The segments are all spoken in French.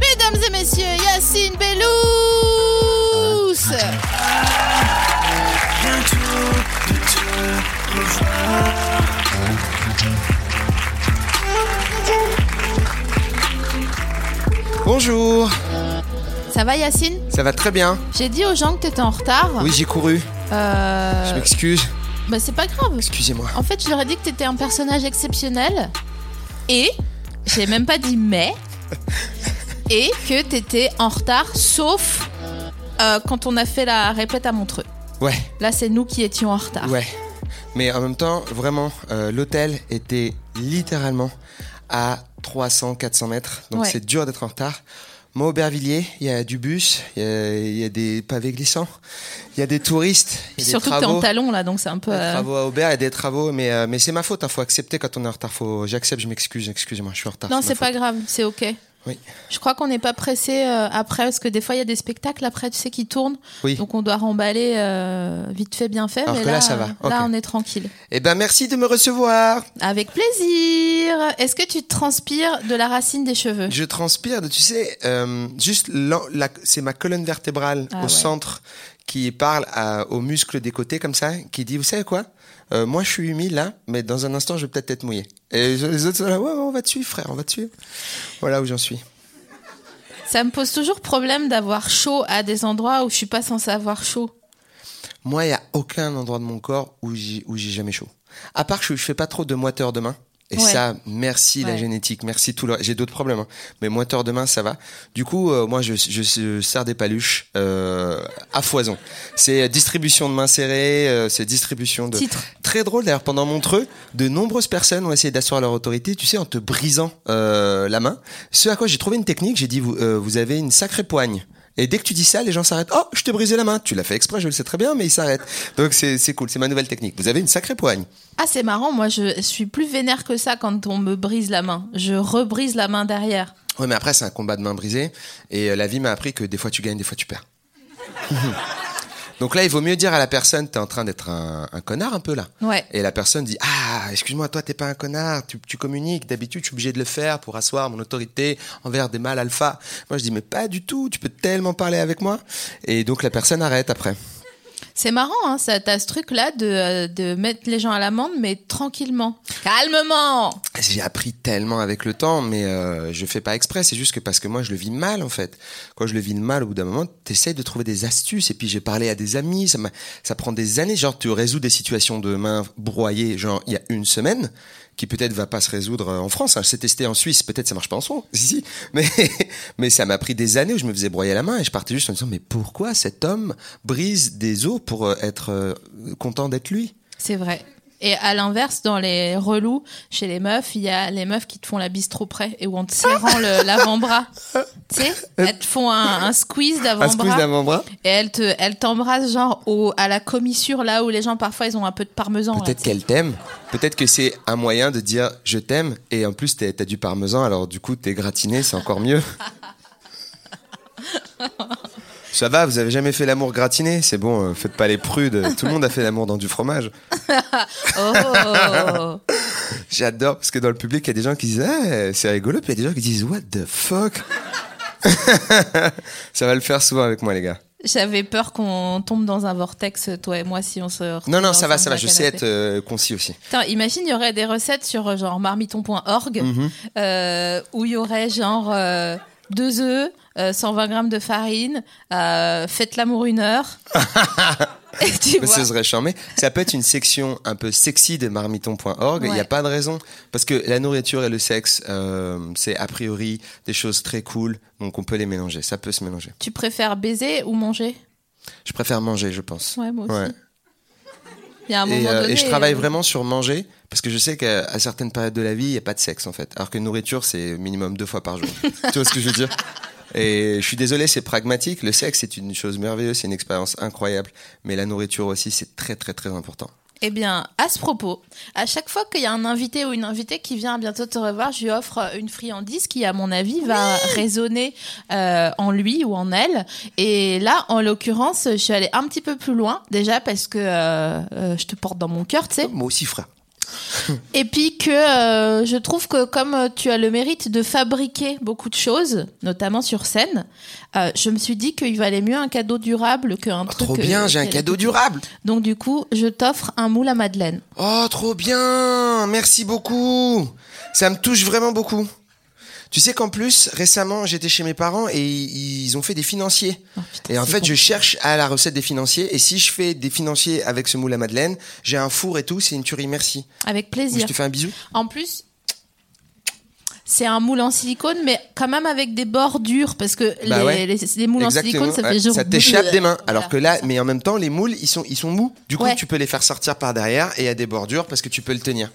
Mesdames et messieurs, Yacine Bellous Bonjour, Ça va Yacine? Ça va très bien. J'ai dit aux gens que t'étais en retard. Oui, j'ai couru. Euh, Je m'excuse. Bah c'est pas grave. Excusez-moi. En fait, je leur ai dit que t'étais un personnage exceptionnel. Et, j'ai même pas dit mais, et que t'étais en retard, sauf euh, quand on a fait la répète à Montreux. Ouais, Là, c'est nous qui étions en retard. ouais. Mais en même temps, vraiment, euh, l'hôtel était littéralement à 300-400 mètres. Donc Ouais. c'est dur d'être en retard. Moi, au Aubervilliers, il y a du bus, il y a, il y a des pavés glissants, il y a des touristes, y a des Surtout que t'es travaux. en talon là, donc c'est un peu. Des euh, travaux à Aubert, il y a des travaux, mais, euh, mais c'est ma faute, il faut accepter quand on est en retard. Faut, j'accepte, je m'excuse, excusez-moi, je suis en retard. Non, c'est pas faute. grave, c'est ok. Oui. Je crois qu'on n'est pas pressé euh, après, parce que des fois il y a des spectacles après, tu sais, qui tournent. Oui. Donc on doit remballer euh, vite fait, bien fait. Alors mais que là, ça va. Là, on est tranquille. Eh ben, merci de me recevoir. Avec plaisir. Est-ce que tu transpires de la racine des cheveux? Je transpire de, tu sais, euh, juste, c'est ma colonne vertébrale Ah au ouais. centre qui parle à- aux muscles des côtés comme ça, qui dit, vous savez quoi? Euh, Moi, je suis humide là, mais dans un instant, je vais peut-être être mouillé. Et les autres sont là, ouais, ouais, on va te suivre, frère, on va te suivre. Voilà où j'en suis. Ça me pose toujours problème d'avoir chaud à des endroits où je suis pas censée avoir chaud. Moi, il y a aucun endroit de mon corps où j'ai jamais chaud. À part que je, fais pas trop de moiteurs de main. Et Ouais. ça, merci la génétique, merci tout le. J'ai d'autres problèmes, hein. mais moiteurs de main, ça va. Du coup, euh, moi, je, je, je sers des paluches euh, à foison. C'est euh, distribution de mains serrées, euh, c'est distribution de. Titre. Très drôle d'ailleurs. Pendant Montreux, de nombreuses personnes ont essayé d'asseoir leur autorité, tu sais, en te brisant euh, la main. Ce à quoi j'ai trouvé une technique. J'ai dit, vous, euh, vous avez une sacrée poigne. Et dès que tu dis ça, les gens s'arrêtent. Oh, je t'ai brisé la main. Tu l'as fait exprès, je le sais très bien, mais ils s'arrêtent. Donc c'est cool, c'est ma nouvelle technique. Vous avez une sacrée poigne. Ah, c'est marrant, moi je suis plus vénère que ça quand on me brise la main. Je rebrise la main derrière. Ouais, mais après c'est un combat de main brisée. Et euh, la vie m'a appris que des fois tu gagnes, des fois tu perds. Donc là, il vaut mieux dire à la personne, t'es en train d'être un, un connard un peu là. Ouais. Et la personne dit Ah, excuse-moi, toi, t'es pas un connard, tu, tu communiques. D'habitude, je suis obligé de le faire pour asseoir mon autorité envers des mâles alpha. Moi, je dis Mais pas du tout, tu peux tellement parler avec moi. Et donc, la personne arrête après. C'est marrant, hein, ça, t'as ce truc-là de, euh, de mettre les gens à l'amende, mais tranquillement. Calmement J'ai appris tellement avec le temps, mais euh, je fais pas exprès. C'est juste que parce que moi, je le vis mal, en fait. Quand je le vis mal, au bout d'un moment, t'essayes de trouver des astuces. Et puis, j'ai parlé à des amis. Ça, ça prend des années. Genre, tu résous des situations de main broyées, genre, il y a une semaine, qui peut-être va pas se résoudre euh, en France. Hein. Je sais tester en Suisse. Peut-être ça marche pas en France. Si, si. Mais, mais ça m'a pris des années où je me faisais broyer la main et je partais juste en me disant, mais pourquoi cet homme brise des os pour euh, être euh, content d'être lui? C'est vrai. Et à l'inverse, dans les relous, chez les meufs, il y a les meufs qui te font la bise trop près et où en te serrant l'avant-bras, tu sais, elles te font un, un squeeze Un squeeze d'avant-bras et elles te, elles t'embrassent genre au, à la commissure là où les gens parfois ils ont un peu de parmesan. Peut-être tu sais. qu'elle t'aime. Peut-être que c'est un moyen de dire je t'aime et en plus t'as du parmesan alors du coup t'es gratiné, c'est encore mieux. Ça va, vous avez jamais fait l'amour gratiné? C'est bon, euh, faites pas les prudes. Tout le monde a fait l'amour dans du fromage. Oh J'adore parce que dans le public, il y a des gens qui disent ah, c'est rigolo, puis il y a des gens qui disent what the fuck? Ça va le faire souvent avec moi, les gars. J'avais peur qu'on tombe dans un vortex, toi et moi, si on se. Non, non, ça va, ça va. Je sais être euh, concis aussi. Imagine, il y aurait des recettes sur euh, genre marmiton.org Mhm. euh, où il y aurait genre euh, deux œufs, euh, 120 grammes de farine, euh, faites l'amour une heure. et tu Mais vois. ce serait charmé. Ça peut être une section un peu sexy de marmiton.org. Il n'y a pas de raison. Parce que la nourriture et le sexe, euh, c'est a priori des choses très cool. Donc on peut les mélanger. Ça peut se mélanger. Tu préfères baiser ou manger? Je préfère manger, je pense. Ouais, moi aussi. Ouais. Il y a un moment Et, euh, donné. et je travaille euh, vraiment sur manger. Parce que je sais qu'à certaines périodes de la vie, il n'y a pas de sexe en fait. Alors que nourriture, c'est minimum deux fois par jour. tu vois ce que je veux dire? Et je suis désolé, c'est pragmatique. Le sexe, c'est une chose merveilleuse, c'est une expérience incroyable. Mais la nourriture aussi, c'est très très très important. Eh bien, à ce propos, à chaque fois qu'il y a un invité ou une invitée qui vient bientôt te revoir, je lui offre une friandise qui, à mon avis, va résonner euh, en lui ou en elle. Et là, en l'occurrence, je suis allée un petit peu plus loin, déjà parce que euh, euh, je te porte dans mon cœur, tu sais. Moi aussi, frère. Et puis que euh, je trouve que comme euh, tu as le mérite de fabriquer beaucoup de choses, notamment sur scène, euh, je me suis dit qu'il valait mieux un cadeau durable qu'un Oh, truc. trop bien, euh, j'ai un qui- cadeau durable. Donc du coup, je t'offre un moule à madeleine. Oh, trop bien Merci beaucoup Ça me touche vraiment beaucoup. Tu sais qu'en plus, récemment, j'étais chez mes parents et ils ont fait des financiers. Oh, putain, Et en fait, bon. je cherche à la recette des financiers. Et si je fais des financiers avec ce moule à madeleine, j'ai un four et tout, c'est une tuerie, merci. avec Je plaisir. te fais un bisou. En plus, c'est un moule en silicone, mais quand même avec des bordures, parce que Bah les, ouais. les- les moules en silicone, ça fait genre. Ça t'échappe des mains. Voilà, Alors que là, mais en même temps, les moules, ils sont, ils sont mous. Du coup, Ouais. tu peux les faire sortir par derrière et il y a des bordures parce que tu peux le tenir.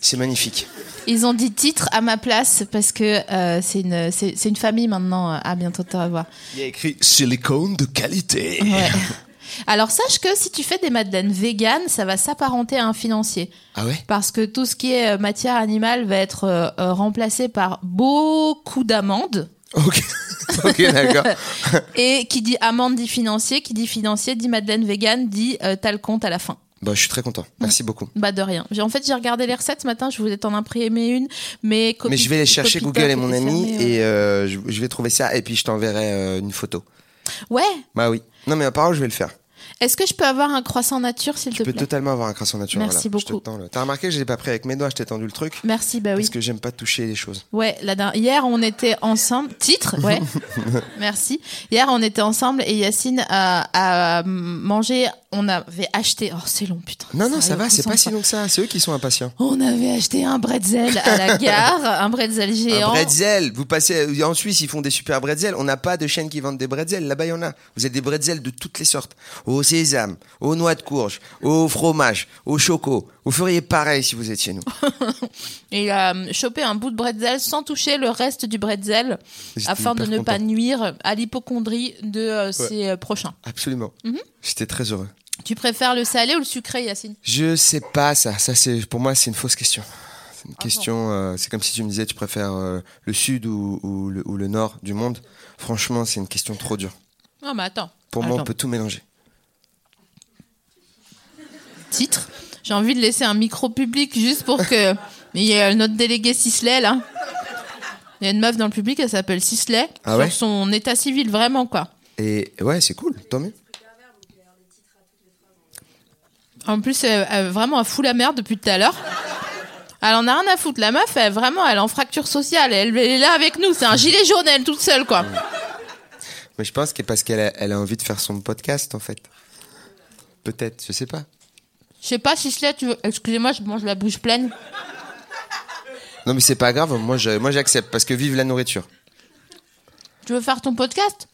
C'est magnifique. Ils ont dit titre à ma place parce que euh, c'est une, c'est c'est une famille maintenant. À bientôt te revoir. Il y a écrit silicone de qualité. Ouais. Alors sache que si tu fais des madeleines véganes, ça va s'apparenter à un financier. Ah ouais? Parce que tout ce qui est euh, matière animale va être euh, remplacé par beaucoup d'amandes. Ok. ok, d'accord. Et qui dit amande dit financier, qui dit financier dit madeleine végane, dit euh, t'as le compte à la fin. Bah, je suis très content. Merci beaucoup. Bah de rien. En fait, j'ai regardé les recettes ce matin, je voulais t'en imprimer une, mais copie- Mais je vais les chercher Google et mon ami ouais. et euh, je, je vais trouver ça et puis je t'enverrai euh, une photo. Ouais. Bah oui. Non mais à parole, je vais le faire. Est-ce que je peux avoir un croissant nature, s'il te Tu peux plaît? totalement avoir un croissant naturel. Merci voilà. Beaucoup. tends le- T'as remarqué, je l'ai pas pris avec mes doigts, je t'ai tendu le truc. Merci, bah oui. Parce que j'aime pas toucher les choses. Ouais, dernière- hier on était ensemble. Titre, ouais. Merci. Hier on était ensemble et Yacine a, a mangé. On avait acheté. Oh c'est long putain. Non, non, ça va, c'est pas si long que ça. C'est eux qui sont impatients. On avait acheté un bretzel à la gare, un bretzel géant. Un bretzel. Vous passez en Suisse, ils font des super bretzels. On n'a pas de chaînes qui vendent des bretzels. Là-bas, il y en a. Vous avez des bretzels de toutes les sortes. Au sésame, aux noix de courge, au fromage, au choco. Vous feriez pareil si vous étiez nous. Et il a chopé un bout de bretzel sans toucher le reste du bretzel afin de ne content. pas nuire à l'hypochondrie de euh, ses euh, prochains. Absolument. Mhm. J'étais très heureux. Tu préfères le salé ou le sucré, Yacine? Je sais pas ça. Ça c'est pour moi c'est une fausse question. C'est une Ah question. euh, c'est comme si tu me disais tu préfères euh, le sud ou, ou le, ou le nord du monde. Franchement, c'est une question trop dure. Non, mais attends. Pour moi, on peut tout mélanger. Titre. J'ai envie de laisser un micro public juste pour que. Il y a notre délégué Sisley là. Il y a une meuf dans le public, elle s'appelle Sisley. Ah sur ouais son état civil, vraiment quoi. Et ouais, c'est cool. Tant mieux. En plus, elle, elle- vraiment, elle fout la merde depuis tout à l'heure. Elle en a rien à foutre. La meuf, elle, vraiment, elle est en fracture sociale. Elle, elle est là avec nous. C'est un gilet jaune, elle, toute seule quoi. Mais je pense que parce qu'elle a, elle a envie de faire son podcast en fait. Peut-être, je sais pas. Je sais pas, Sisley, tu veux. Excusez-moi, je mange la bouche pleine. Non mais c'est pas grave. Moi, j'accepte parce que vive la nourriture. Tu veux faire ton podcast?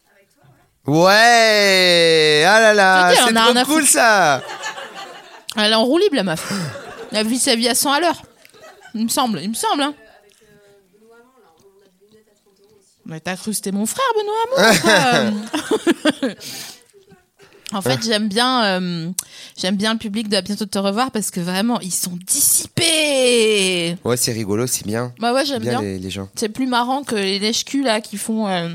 Ouais. Ah là là, c'est on a trop cool ça. Elle est en roue libre, la meuf. Elle vit sa vie à 100 à l'heure. Il me semble, il me semble. Hein. Mais t'as cru que c'était mon frère, Benoît Hamon, En fait, j'aime bien, euh, j'aime bien le public de À bientôt te revoir parce que vraiment, ils sont dissipés. Ouais, c'est rigolo, c'est bien. Bah ouais, j'aime Bien, bien. Les, les gens. C'est plus marrant que les lèche-culs là qui font, euh,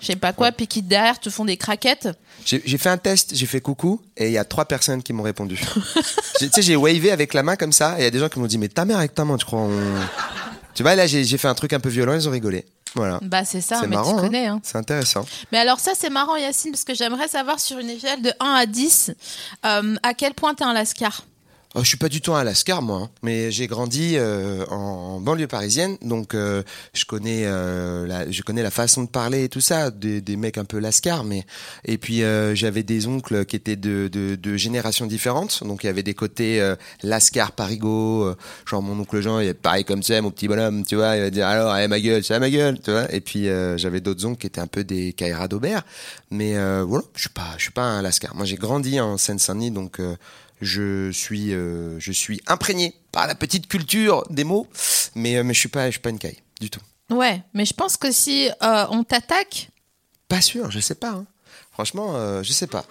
je sais pas quoi, puis qui derrière te font des craquettes. J'ai fait un test, j'ai fait coucou et il y a trois personnes qui m'ont répondu. Tu sais, j'ai wavé avec la main comme ça et il y a des gens qui m'ont dit mais ta mère avec ta main, tu crois on- Tu vois là, j'ai fait un truc un peu violent, ils ont rigolé. Voilà. Bah c'est ça, C'est mais marrant, tu hein. connais. Hein. C'est intéressant. Mais alors ça, c'est marrant, Yacine, parce que j'aimerais savoir sur une échelle de 1 à 10, euh, à quel point t'es un lascar? Oh, je suis pas du tout un lascar moi, hein. mais j'ai grandi euh, en, banlieue parisienne, donc euh, je connais euh, la, je connais la façon de parler et tout ça, des, mecs un peu lascar, mais et puis j'avais des oncles qui étaient de, de, générations différentes, donc il y avait des côtés lascar parigo, genre mon oncle Jean, il est pareil comme ça, mon petit bonhomme, tu vois, il va dire alors, allez ma gueule, c'est ma gueule, tu vois, et puis j'avais d'autres oncles qui étaient un peu des Kaira d'Aubert, mais voilà, je suis pas, je suis pas un lascar. Moi j'ai grandi en Seine-Saint-Denis, donc je suis, euh, je suis imprégné par la petite culture des mots, mais, euh, mais je suis pas, je suis pas une caille du tout. Ouais, mais je pense que si euh, on t'attaque, Pas sûr, je sais pas. hein. Franchement, euh, je sais pas.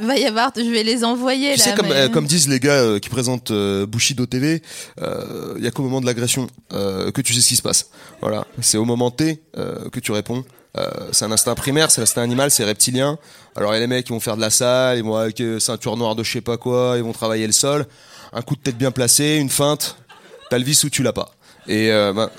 va y avoir, je vais les envoyer Tu là. sais, comme, mais- euh, comme disent les gars euh, qui présentent euh, Bushido TV, il y a qu'au moment de l'agression euh, que tu sais ce qui se passe. Voilà, c'est au moment T euh, que tu réponds. Euh, c'est un instinct primaire, c'est l'instinct animal, c'est reptilien. Alors il y a les mecs qui vont faire de la salle, ils vont avec euh, ceinture noire de je sais pas quoi, ils vont travailler le sol. un coup de tête bien placé, une feinte, t'as le vice ou tu l'as pas. Et euh, bah,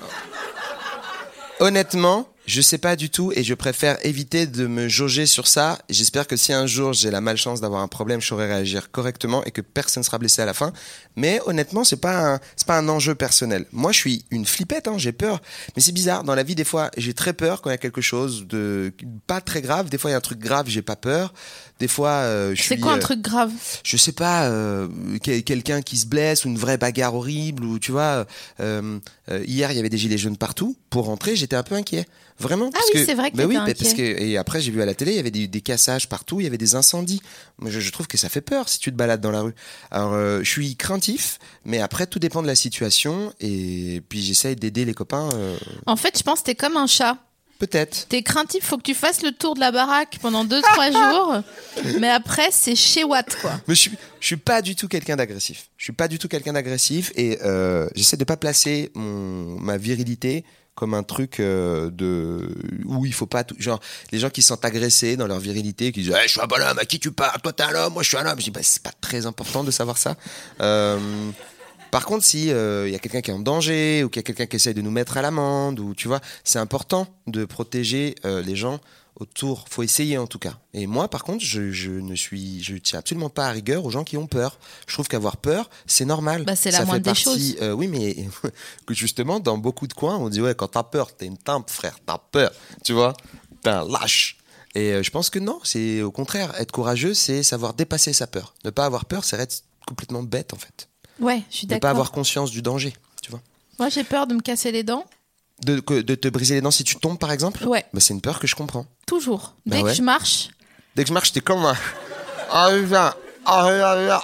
honnêtement, je sais pas du tout et je préfère éviter de me jauger sur ça. J'espère que si un jour j'ai la malchance d'avoir un problème, je saurai réagir correctement et que personne sera blessé à la fin. Mais honnêtement, c'est pas un, c'est pas un enjeu personnel. Moi, je suis une flippette, hein, j'ai peur. Mais c'est bizarre. Dans la vie, des fois, j'ai très peur quand il y a quelque chose de pas très grave. Des fois, il y a un truc grave, j'ai pas peur. Des fois, euh, je suis. C'est quoi un euh, truc grave? je sais pas, euh, quel- quelqu'un qui se blesse ou une vraie bagarre horrible ou tu vois, hier il y avait des gilets jaunes partout. Pour rentrer, j'étais un peu inquiet, vraiment. parce oui, que- c'est vrai que bah oui, mais parce que et après j'ai vu à la télé, il y avait des, des cassages partout, il y avait des incendies. Je, je trouve que ça fait peur si tu te balades dans la rue. Alors, euh, je suis craintif, mais après tout dépend de la situation et puis j'essaye d'aider les copains. euh, En fait, je pense que t'es comme un chat. Peut-être. T'es craintif, faut que tu fasses le tour de la baraque pendant 2-3 jours. Mais après, c'est chez Watt, quoi. Mais je suis, je suis pas du tout quelqu'un d'agressif. Je suis pas du tout quelqu'un d'agressif et euh, j'essaie de pas placer mon, ma virilité comme un truc euh, de où il faut pas tout, genre les gens qui se sentent agressés dans leur virilité qui disent Eh, je suis un bonhomme à qui tu parles? Toi t'es un homme moi je suis un homme. Je dis bah c'est pas très important de savoir ça. Euh, par contre, si il y a quelqu'un qui est en danger ou qu'il y a quelqu'un qui essaye de nous mettre à l'amende ou tu vois, c'est important de protéger euh, les gens autour. Faut essayer en tout cas. Et moi, par contre, je, je ne suis, je tiens absolument pas à rigueur aux gens qui ont peur. Je trouve qu'avoir peur, c'est normal. Bah, c'est la Ça moindre fait des choses. euh, oui, mais justement, dans beaucoup de coins, on dit ouais, quand t'as peur, t'es une timpe, frère. T'as peur, tu vois. T'es un lâche. Et euh, je pense que non, c'est au contraire. Être courageux, c'est savoir dépasser sa peur. Ne pas avoir peur, c'est être complètement bête en fait. Ouais, je suis Ne pas d'accord. avoir conscience du danger, tu vois. Moi, j'ai peur de me casser les dents. De, que- de te briser les dents si tu tombes, par exemple Ouais, bah, C'est une peur que je comprends. toujours. Bah Dès ouais. que je marche. Dès que je marche, t'es comme un. Ah, viens. Ah, viens, viens.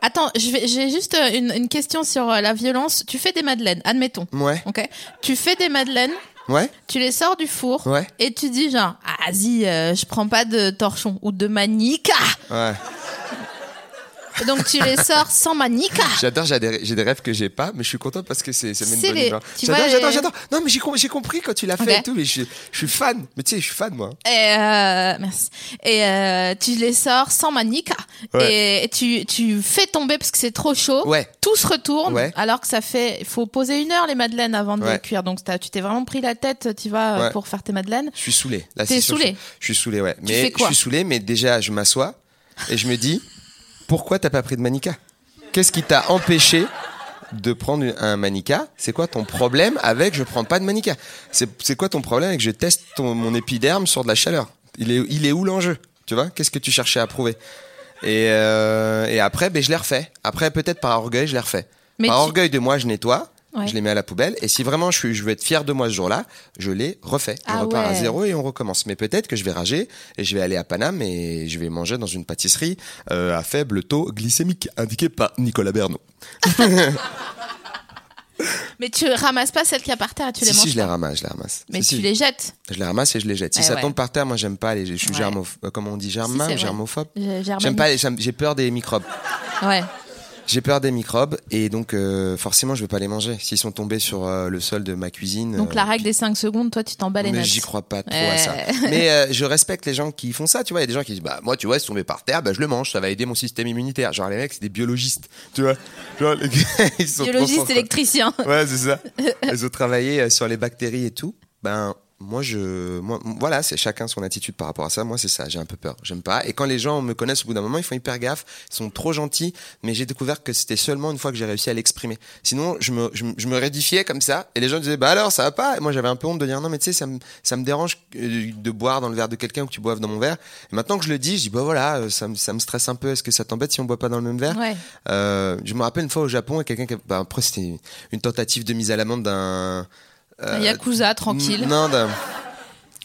Attends, j'ai juste euh, une, une question sur euh, la violence. Tu fais des madeleines, admettons. Ouais, Ok. Tu fais des madeleines, ouais, tu les sors du four ouais, et tu dis genre, ah, vas-y, euh, je prends pas de torchon ou de manica. ouais. Donc tu les sors sans manica. J'adore, j'ai des, j'ai des rêves que j'ai pas, mais je suis content parce que c'est, ça met une C'est bonne les- humeur. tu J'adore, vois, j'adore, les- j'adore. Non, mais j'ai, com- j'ai compris quand tu l'as fait Ok. et tout, mais je, suis- je suis fan. Mais tu sais, je suis fan, moi. Et euh, merci. Et euh, tu les sors sans manica. Et tu, tu fais tomber parce que c'est trop chaud. Ouais. Tout se retourne. Ouais. Alors que ça fait. Il faut poser une heure les madeleines avant de Ouais. les cuire. Donc t'as- tu t'es vraiment pris la tête, tu vas euh, Ouais. pour faire tes madeleines. Je suis saoulé. Là, T'es c'est sûr, saoulé Je, je suis saoulé, ouais. Mais fais quoi je suis saoulé, mais déjà, je m'assois et je me dis, pourquoi t'as pas pris de manica? Qu'est-ce qui t'a empêché de prendre un manica? C'est quoi ton problème avec je prends pas de manica? C'est c'est quoi ton problème avec je teste ton, mon épiderme sur de la chaleur? Il est, il est où l'enjeu? Tu vois? Qu'est-ce que tu cherchais à prouver? Et, euh, et après, ben, je les refais. Après, peut-être par orgueil, je les refais. Mais par tu- orgueil de moi, je nettoie. Ouais. Je les mets à la poubelle et si vraiment je, suis, je veux être fier de moi ce jour-là, je les refais. Je Ah repars à zéro et on recommence. Mais peut-être que je vais rager et je vais aller à Paname et je vais manger dans une pâtisserie euh, à faible taux glycémique indiqué par Nicolas Bernot. Mais tu ramasses pas celles qu'il y a par terre et tu si les manges. si, je les ramasse, je les ramasse. Mais Si, tu les jettes. Je les ramasse et je les jette. Si Eh ça ouais. tombe par terre, moi j'aime pas les. Je suis Ouais. germoph- euh, comment on dit germain, germophobe? J'ai- J'aime pas les. J'ai peur des microbes. Ouais. J'ai peur des microbes et donc euh, forcément je vais pas les manger. S'ils sont tombés sur euh, le sol de ma cuisine. Donc euh, la règle des 5 secondes, toi tu t'en bats les mais j'y crois pas trop à ça. Mais euh, je respecte les gens qui font ça, tu vois. Il y a des gens qui disent, bah, moi, tu vois, c'est tombé par terre, bah, je le mange, ça va aider mon système immunitaire. Genre, les mecs, c'est des biologistes, tu vois. Genre, les gars, ils sont trop Biologiste, forts, quoi. électricien. Ouais, c'est ça. Ils ont travaillé euh, sur les bactéries et tout. Ben, moi, je, moi, voilà, c'est chacun son attitude par rapport à ça. Moi, c'est ça. J'ai un peu peur. J'aime pas. Et quand les gens me connaissent au bout d'un moment, ils font hyper gaffe. Ils sont trop gentils. Mais j'ai découvert que c'était seulement une fois que j'ai réussi à l'exprimer. Sinon, je me, je, me- je me rédifiais comme ça. Et les gens disaient, bah alors, ça va pas. Et moi, j'avais un peu honte de dire, non, mais tu sais, ça me, ça me dérange euh, de boire dans le verre de quelqu'un ou que tu boives dans mon verre. Et maintenant que je le dis, je dis, bah voilà, euh, ça me, ça me stresse un peu. Est-ce que ça t'embête si on boit pas dans le même verre? Ouais. Euh, je me rappelle une fois au Japon, et quelqu'un qui, bah, après c'était une tentative de mise à l'amende d'un Un yakuza, tranquille. Non, d'un-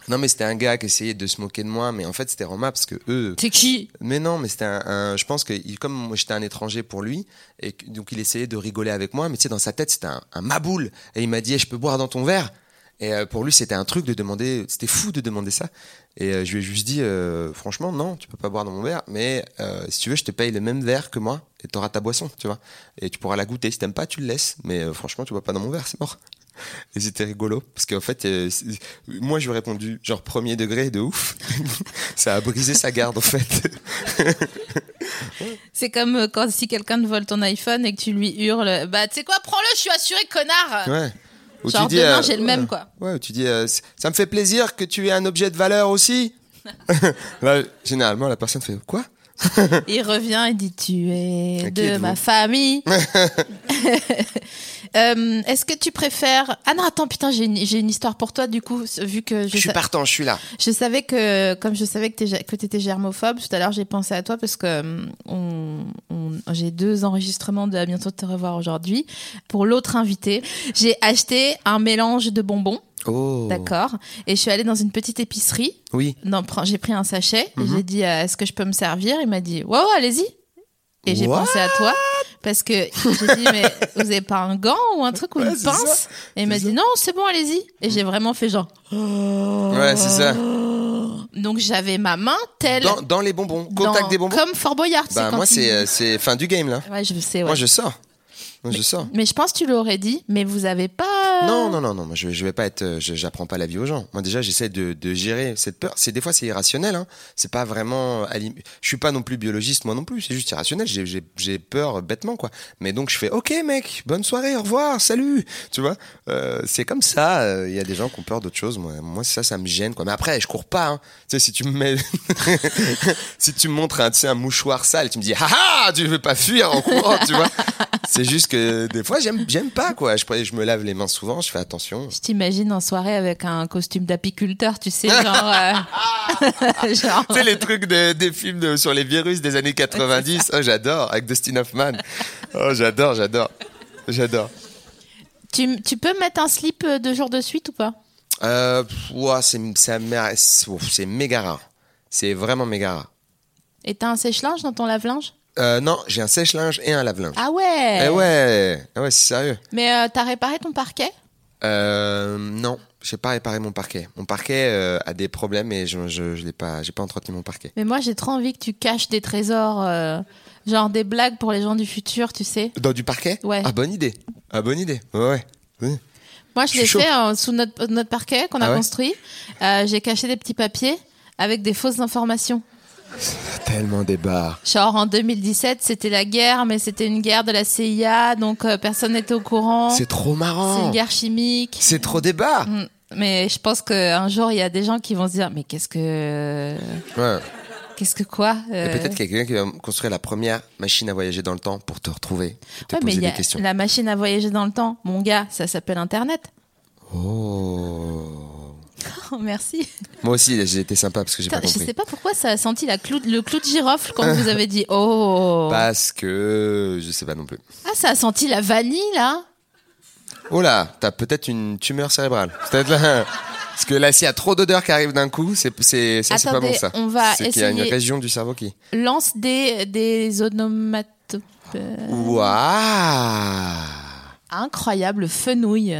non, mais c'était un gars qui essayait de se moquer de moi, mais en fait c'était Roma parce que eux. C'est qui? Mais non, mais c'était un, un- Je pense que il- comme moi, j'étais un étranger pour lui, et donc il essayait de rigoler avec moi, mais tu sais dans sa tête c'était un, un maboule, et il m'a dit, Eh, je peux boire dans ton verre. Et euh, pour lui c'était un truc de demander, c'était fou de demander ça. Et euh, je lui ai juste dit, euh, franchement non, tu peux pas boire dans mon verre, mais euh, si tu veux je te paye le même verre que moi, et t'auras ta boisson, tu vois. Et tu pourras la goûter. Si t'aimes pas, tu le laisses, mais euh, franchement tu bois pas dans mon verre, c'est mort. Et c'était rigolo parce qu'en fait, euh, moi, je lui ai répondu genre premier degré de ouf. Ça a brisé sa garde en fait. C'est comme euh, quand si quelqu'un te vole ton iPhone et que tu lui hurles, bah tu sais quoi, prends-le, je suis assuré, connard. Ouais. Ou Genre tu dis, demain euh, j'ai le même quoi. Ouais, ou tu dis, euh, ça me fait plaisir que tu aies un objet de valeur aussi. Là, généralement, la personne fait quoi? Il revient et dit tu es de ma famille. Euh, Est-ce que tu préfères Ah non attends putain j'ai une, histoire pour toi du coup vu que je, Je suis sa- partant, je suis là. je savais que comme je savais que que t'étais germophobe tout à l'heure j'ai pensé à toi parce que on, on- j'ai deux enregistrements de à bientôt te revoir aujourd'hui pour l'autre invité j'ai acheté un mélange de bonbons Oh. d'accord et je suis allée dans une petite épicerie Oui. j'ai pris un sachet et Mhm. j'ai dit euh, est-ce que je peux me servir? Il m'a dit ouais ouais allez-y. Et j'ai pensé à toi parce que j'ai dit mais vous avez pas un gant ou un truc ou Ouais, une pince Et il m'a dit non c'est bon allez-y. Et j'ai vraiment fait genre Ouais, c'est ça. donc j'avais ma main telle Dans, dans les bonbons. Contact dans- des bonbons. comme Fort Boyard. Bah, moi, il- c'est euh, c'est fin du game là. ouais je sais ouais. Moi, je sors. Mais je pense que tu l'aurais dit mais vous avez pas. Non, non, non, non. Moi, je, je vais pas être. euh, je- J'apprends pas la vie aux gens. Moi, déjà, j'essaie de, de gérer cette peur. C'est des fois, c'est irrationnel. Hein. C'est pas vraiment. Je suis pas non plus biologiste, moi non plus. C'est juste irrationnel. J'ai- peur bêtement, quoi. Mais donc, je fais OK, mec. Bonne soirée. Au revoir. Salut. Tu vois. Euh, c'est comme ça. euh, Il y a des gens qui ont peur d'autre chose. Moi, moi, ça, ça me gêne, quoi. Mais après, je cours pas. Hein. Tu sais, si tu me mets, si tu me montres un, un mouchoir sale, tu me dis, haha, tu veux pas fuir en courant, tu vois. C'est juste que des fois, j'aime, j'aime pas, quoi. Je, je me lave les mains souvent. Je fais attention. Je t'imagine en soirée avec un costume d'apiculteur, tu sais, genre. euh, genre- Tu sais, les trucs de- des films de- sur les virus des années 90. Oh, j'adore, avec Dustin Hoffman. Oh, j'adore, j'adore. J'adore. tu, tu peux mettre un slip euh, deux jours de suite ou pas? Euh, c'est, c'est c'est méga rare. C'est vraiment méga rare. Et t'as un sèche-linge dans ton lave-linge? Euh, non, j'ai un sèche-linge et un lave-linge. Ah ouais Eh ouais, eh ouais, c'est sérieux. Mais euh, t'as réparé ton parquet? Euh, non, j'ai pas réparé mon parquet. Mon parquet euh, a des problèmes et je, je, je l'ai pas, j'ai pas entretenu mon parquet. Mais moi j'ai trop envie que tu caches des trésors, euh, genre des blagues pour les gens du futur, tu sais. Dans du parquet? Ouais. Ah, bonne idée. Ah, bonne idée. Ouais, ouais. Oui. Moi je Je l'ai suis fait euh, sous notre, notre parquet qu'on a Ah ouais? construit. Euh, j'ai caché des petits papiers avec des fausses informations. Tellement des. Genre en 2017 c'était la guerre, mais c'était une guerre de la CIA, donc euh, personne n'était au courant. C'est trop C'est marrant. une guerre chimique. C'est trop des barres. Mm. Mais je pense qu'un jour, il y a des gens qui vont se dire, mais qu'est-ce que... Ouais. Qu'est-ce que quoi Il y a Euh, peut-être quelqu'un qui va construire la première machine à voyager dans le temps pour te retrouver, te ouais, mais poser y des a questions. la machine à voyager dans le temps. Mon gars, ça s'appelle Internet. Oh. Oh, merci. Moi aussi, j'ai été sympa parce que j'ai pas je compris. sais pas pourquoi ça a senti la clou, le clou de girofle quand vous avez dit oh. Parce que je sais pas non plus. Ah, ça a senti la vanille là. Oh là, t'as peut-être une tumeur cérébrale. Peut-être là. Parce que là, s'il y a trop d'odeurs qui arrivent d'un coup, c'est c'est ça, c'est pas bon ça. on va C'est qu'il y a une essayer- région du cerveau qui. Lance des des onomatopées. Waouh Incroyable fenouil.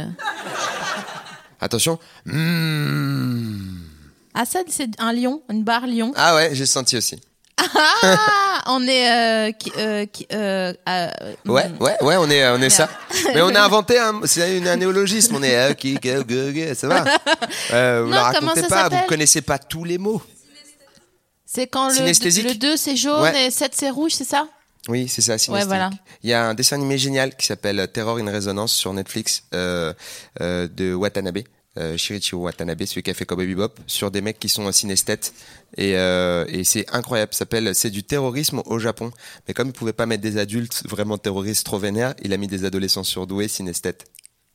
Attention. Mmh. Ah ça c'est un lion, une barre lion. Ah ouais, j'ai senti aussi. Ah, on est euh, qui, euh, qui, euh, euh, Ouais, hmm. ouais, ouais, on est, on est ça. Mais on a inventé un, c'est un néologisme. On est, euh, qui, ça va. Vous Non, la racontez pas, vous connaissez pas tous les mots. C'est quand le, le 2 c'est jaune Ouais. et 7 c'est rouge, c'est ça? Oui, c'est ça, voilà. Il y a un dessin animé génial qui s'appelle Terror in Resonance sur Netflix euh, euh, de Watanabe. Euh, Shinichi Watanabe, celui qui a fait Cowboy Bebop, sur des mecs qui sont synesthètes. Et, euh, et c'est incroyable. Ça s'appelle, c'est du terrorisme au Japon. Mais comme il pouvait pas mettre des adultes vraiment terroristes trop vénères, il a mis des adolescents surdoués synesthètes.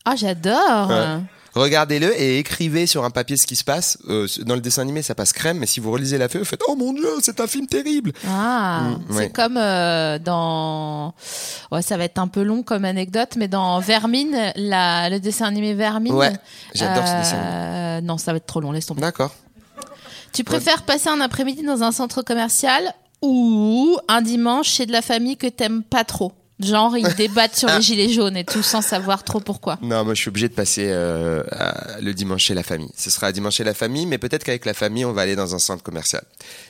Ah, j'adore. Ouais. Regardez-le et écrivez sur un papier ce qui se passe. Euh, dans le dessin animé, ça passe crème, mais si vous relisez la feuille, vous faites Oh mon dieu, c'est un film terrible. Ah, Mm, c'est ouais. comme euh, dans. Ouais, ça va être un peu long comme anecdote, mais dans Vermine, la... le dessin animé Vermine. Ouais, j'adore ce dessin euh, Non, ça va être trop long, laisse tomber. D'accord. Tu préfères passer un après-midi dans un centre commercial ou un dimanche chez de la famille que t'aimes pas trop? Genre, ils débattent sur les gilets jaunes et tout sans savoir trop pourquoi. Non, moi je suis obligé de passer euh, à- le dimanche chez la famille. Ce sera dimanche chez la famille, mais peut-être qu'avec la famille, on va aller dans un centre commercial.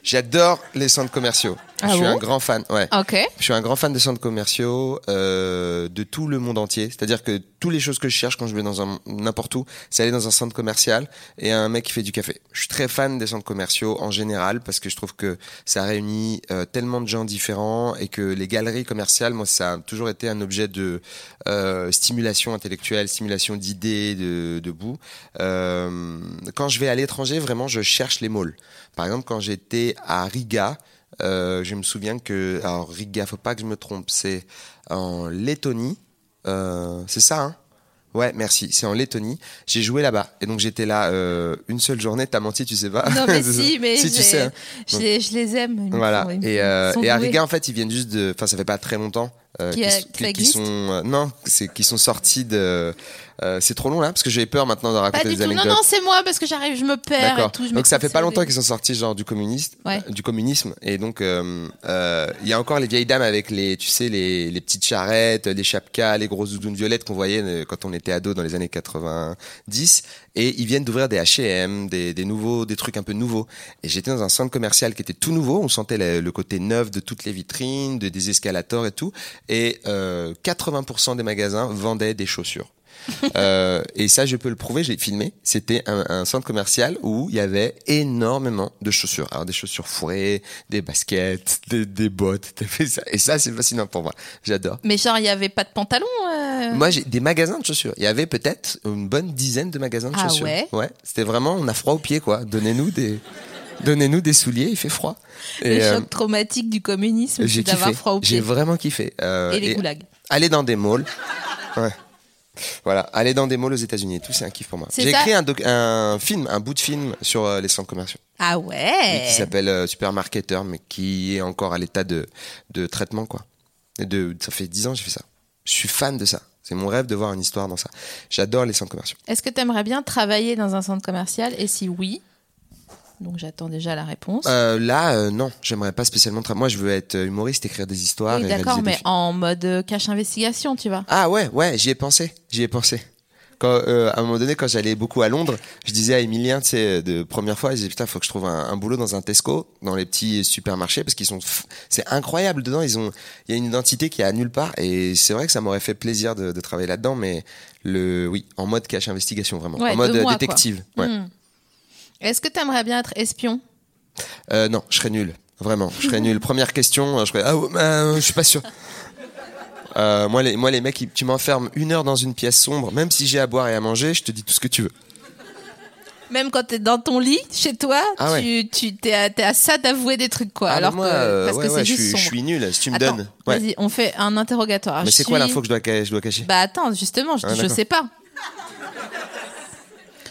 J'adore les centres commerciaux. Ah je suis un grand fan. Ouais. Ok. Je suis un grand fan de centres commerciaux euh, de tout le monde entier. C'est-à-dire que toutes les choses que je cherche quand je vais dans un n'importe où, c'est aller dans un centre commercial et un mec qui fait du café. Je suis très fan des centres commerciaux en général parce que je trouve que ça réunit euh, tellement de gens différents et que les galeries commerciales, moi, ça toujours été un objet de euh, stimulation intellectuelle, stimulation d'idées, de, de. Euh, quand je vais à l'étranger, vraiment, je cherche les malls. Par exemple, quand j'étais à Riga, euh, je me souviens que alors Riga, faut pas que je me trompe, c'est en Lettonie. C'est ça, hein? Ouais, merci. C'est en Lettonie. J'ai joué là-bas et donc j'étais là euh, une seule journée. T'as menti, tu sais pas Non, mais si, mais si tu sais. hein. je, les, je les aime. Voilà. Et, euh, et à. Riga, en fait, ils viennent juste de. Enfin, ça fait pas très longtemps. Euh, Qui a- qui- qui existe sont euh, non, c'est qui sont sortis de. Euh, c'est trop long là parce que j'avais peur maintenant de Pas raconter du des tout. Non, anecdotes. non, c'est moi parce que j'arrive, je me perds et tout. je Donc ça fait pas longtemps qu'ils sont sortis genre du communiste, Ouais. euh, du communisme et donc euh, euh, il y a encore les vieilles dames avec les tu sais les, les petites charrettes, les chapkas, les grosses doudounes violettes qu'on voyait euh, quand on était ado dans les années 90 et ils viennent d'ouvrir des H&M, des, des nouveaux des trucs un peu nouveaux et j'étais dans un centre commercial qui était tout nouveau, on sentait le, le côté neuf de toutes les vitrines, de, des escalators et tout et euh, 80% des magasins vendaient des chaussures. Euh, et ça, je peux le prouver, j'ai filmé. C'était un, un centre commercial où il y avait énormément de chaussures. Alors des chaussures fourrées, des baskets, des, des bottes. ça. Et ça, c'est fascinant pour moi. J'adore. Mais genre, il y avait pas de pantalon. euh, Moi, j'ai des magasins de chaussures. Il y avait peut-être une bonne dizaine de magasins de Ah chaussures. ouais C'était vraiment, on a froid aux pieds, quoi. Donnez-nous des, donnez-nous des souliers, il fait froid. Le Et, euh, choc traumatique du communisme, j'ai d'avoir kiffé. froid aux J'ai pieds. vraiment kiffé. Euh, Et les et- goulags. aller dans des malls. Ouais. Voilà, aller dans des malls aux États-Unis, tout c'est un kiff pour moi. J'ai écrit un, film, un bout de film sur euh, les centres commerciaux, Ah et ouais. qui s'appelle euh, Supermarketer, mais qui est encore à l'état de, de traitement quoi. Et de, ça fait 10 ans que j'ai fait ça. Je suis fan de ça. C'est mon rêve de voir une histoire dans ça. J'adore les centres commerciaux. Est-ce que tu aimerais bien travailler dans un centre commercial? Et si oui, donc j'attends déjà la réponse. Euh, là, euh, non, j'aimerais pas spécialement. tra- Moi, je veux être humoriste, écrire des histoires. oui, et d'accord, des mais en mode euh, cache investigation, tu vois. Ah ouais, ouais, j'y ai pensé, j'y ai pensé. Quand, euh, à un moment donné, quand j'allais beaucoup à Londres, je disais à Emilien, tu sais, de première fois, je disais putain, faut que je trouve un, un boulot dans un Tesco, dans les petits supermarchés, parce qu'ils sont, f- c'est incroyable dedans. Ils ont, il y a une identité qui est à nulle part, et c'est vrai que ça m'aurait fait plaisir de, de travailler là-dedans, mais le, oui, en mode cache investigation vraiment, Ouais, en mode de euh, moi, détective. Ouais. Hmm. Est-ce que tu aimerais bien être espion? Euh, non, je serais nul, vraiment, je serais nul. Première question, je serais, ah, ouais, bah, je suis pas sûr. Euh, moi, les, moi, les mecs, tu m'enfermes une heure dans une pièce sombre, même si j'ai à boire et à manger, je te dis tout ce que tu veux. Même quand t'es dans ton lit, chez toi, Ah tu, tu t'es à, t'es à ça d'avouer des trucs, quoi. Ah, alors moi, que, euh, parce ouais, que ouais, c'est je juste suis, je sombre. suis nul. Si tu me Attends, donnes, ouais. vas-y, on fait un interrogatoire. Mais Je c'est quoi l'info que je dois, je dois cacher? Bah attends, justement, je, Ah, je sais pas.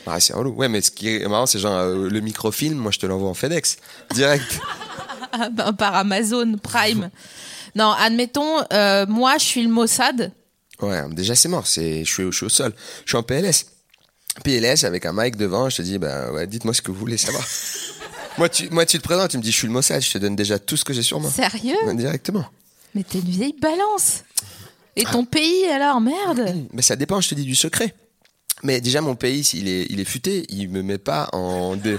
Ah, c'est relou. Ouais, mais ce qui est marrant, c'est genre euh, le microfilm. Moi, je te l'envoie en FedEx direct. Ah, ben, par Amazon Prime. non, admettons, euh, moi, je suis le Mossad. ouais, déjà c'est mort. C'est, je suis, je suis au sol. Je suis en PLS. PLS avec un mic devant. Je te dis, bah ouais, dites-moi ce que vous voulez savoir. moi, tu, moi, tu te présentes, tu me dis, je suis le Mossad. Je te donne déjà tout ce que j'ai sur moi. Sérieux? Directement. Mais t'es une vieille balance. Et ton pays alors, merde? Mais ça dépend. Je te dis du secret. Mais déjà, mon pays, il est, il est futé. Il me met pas en, dé-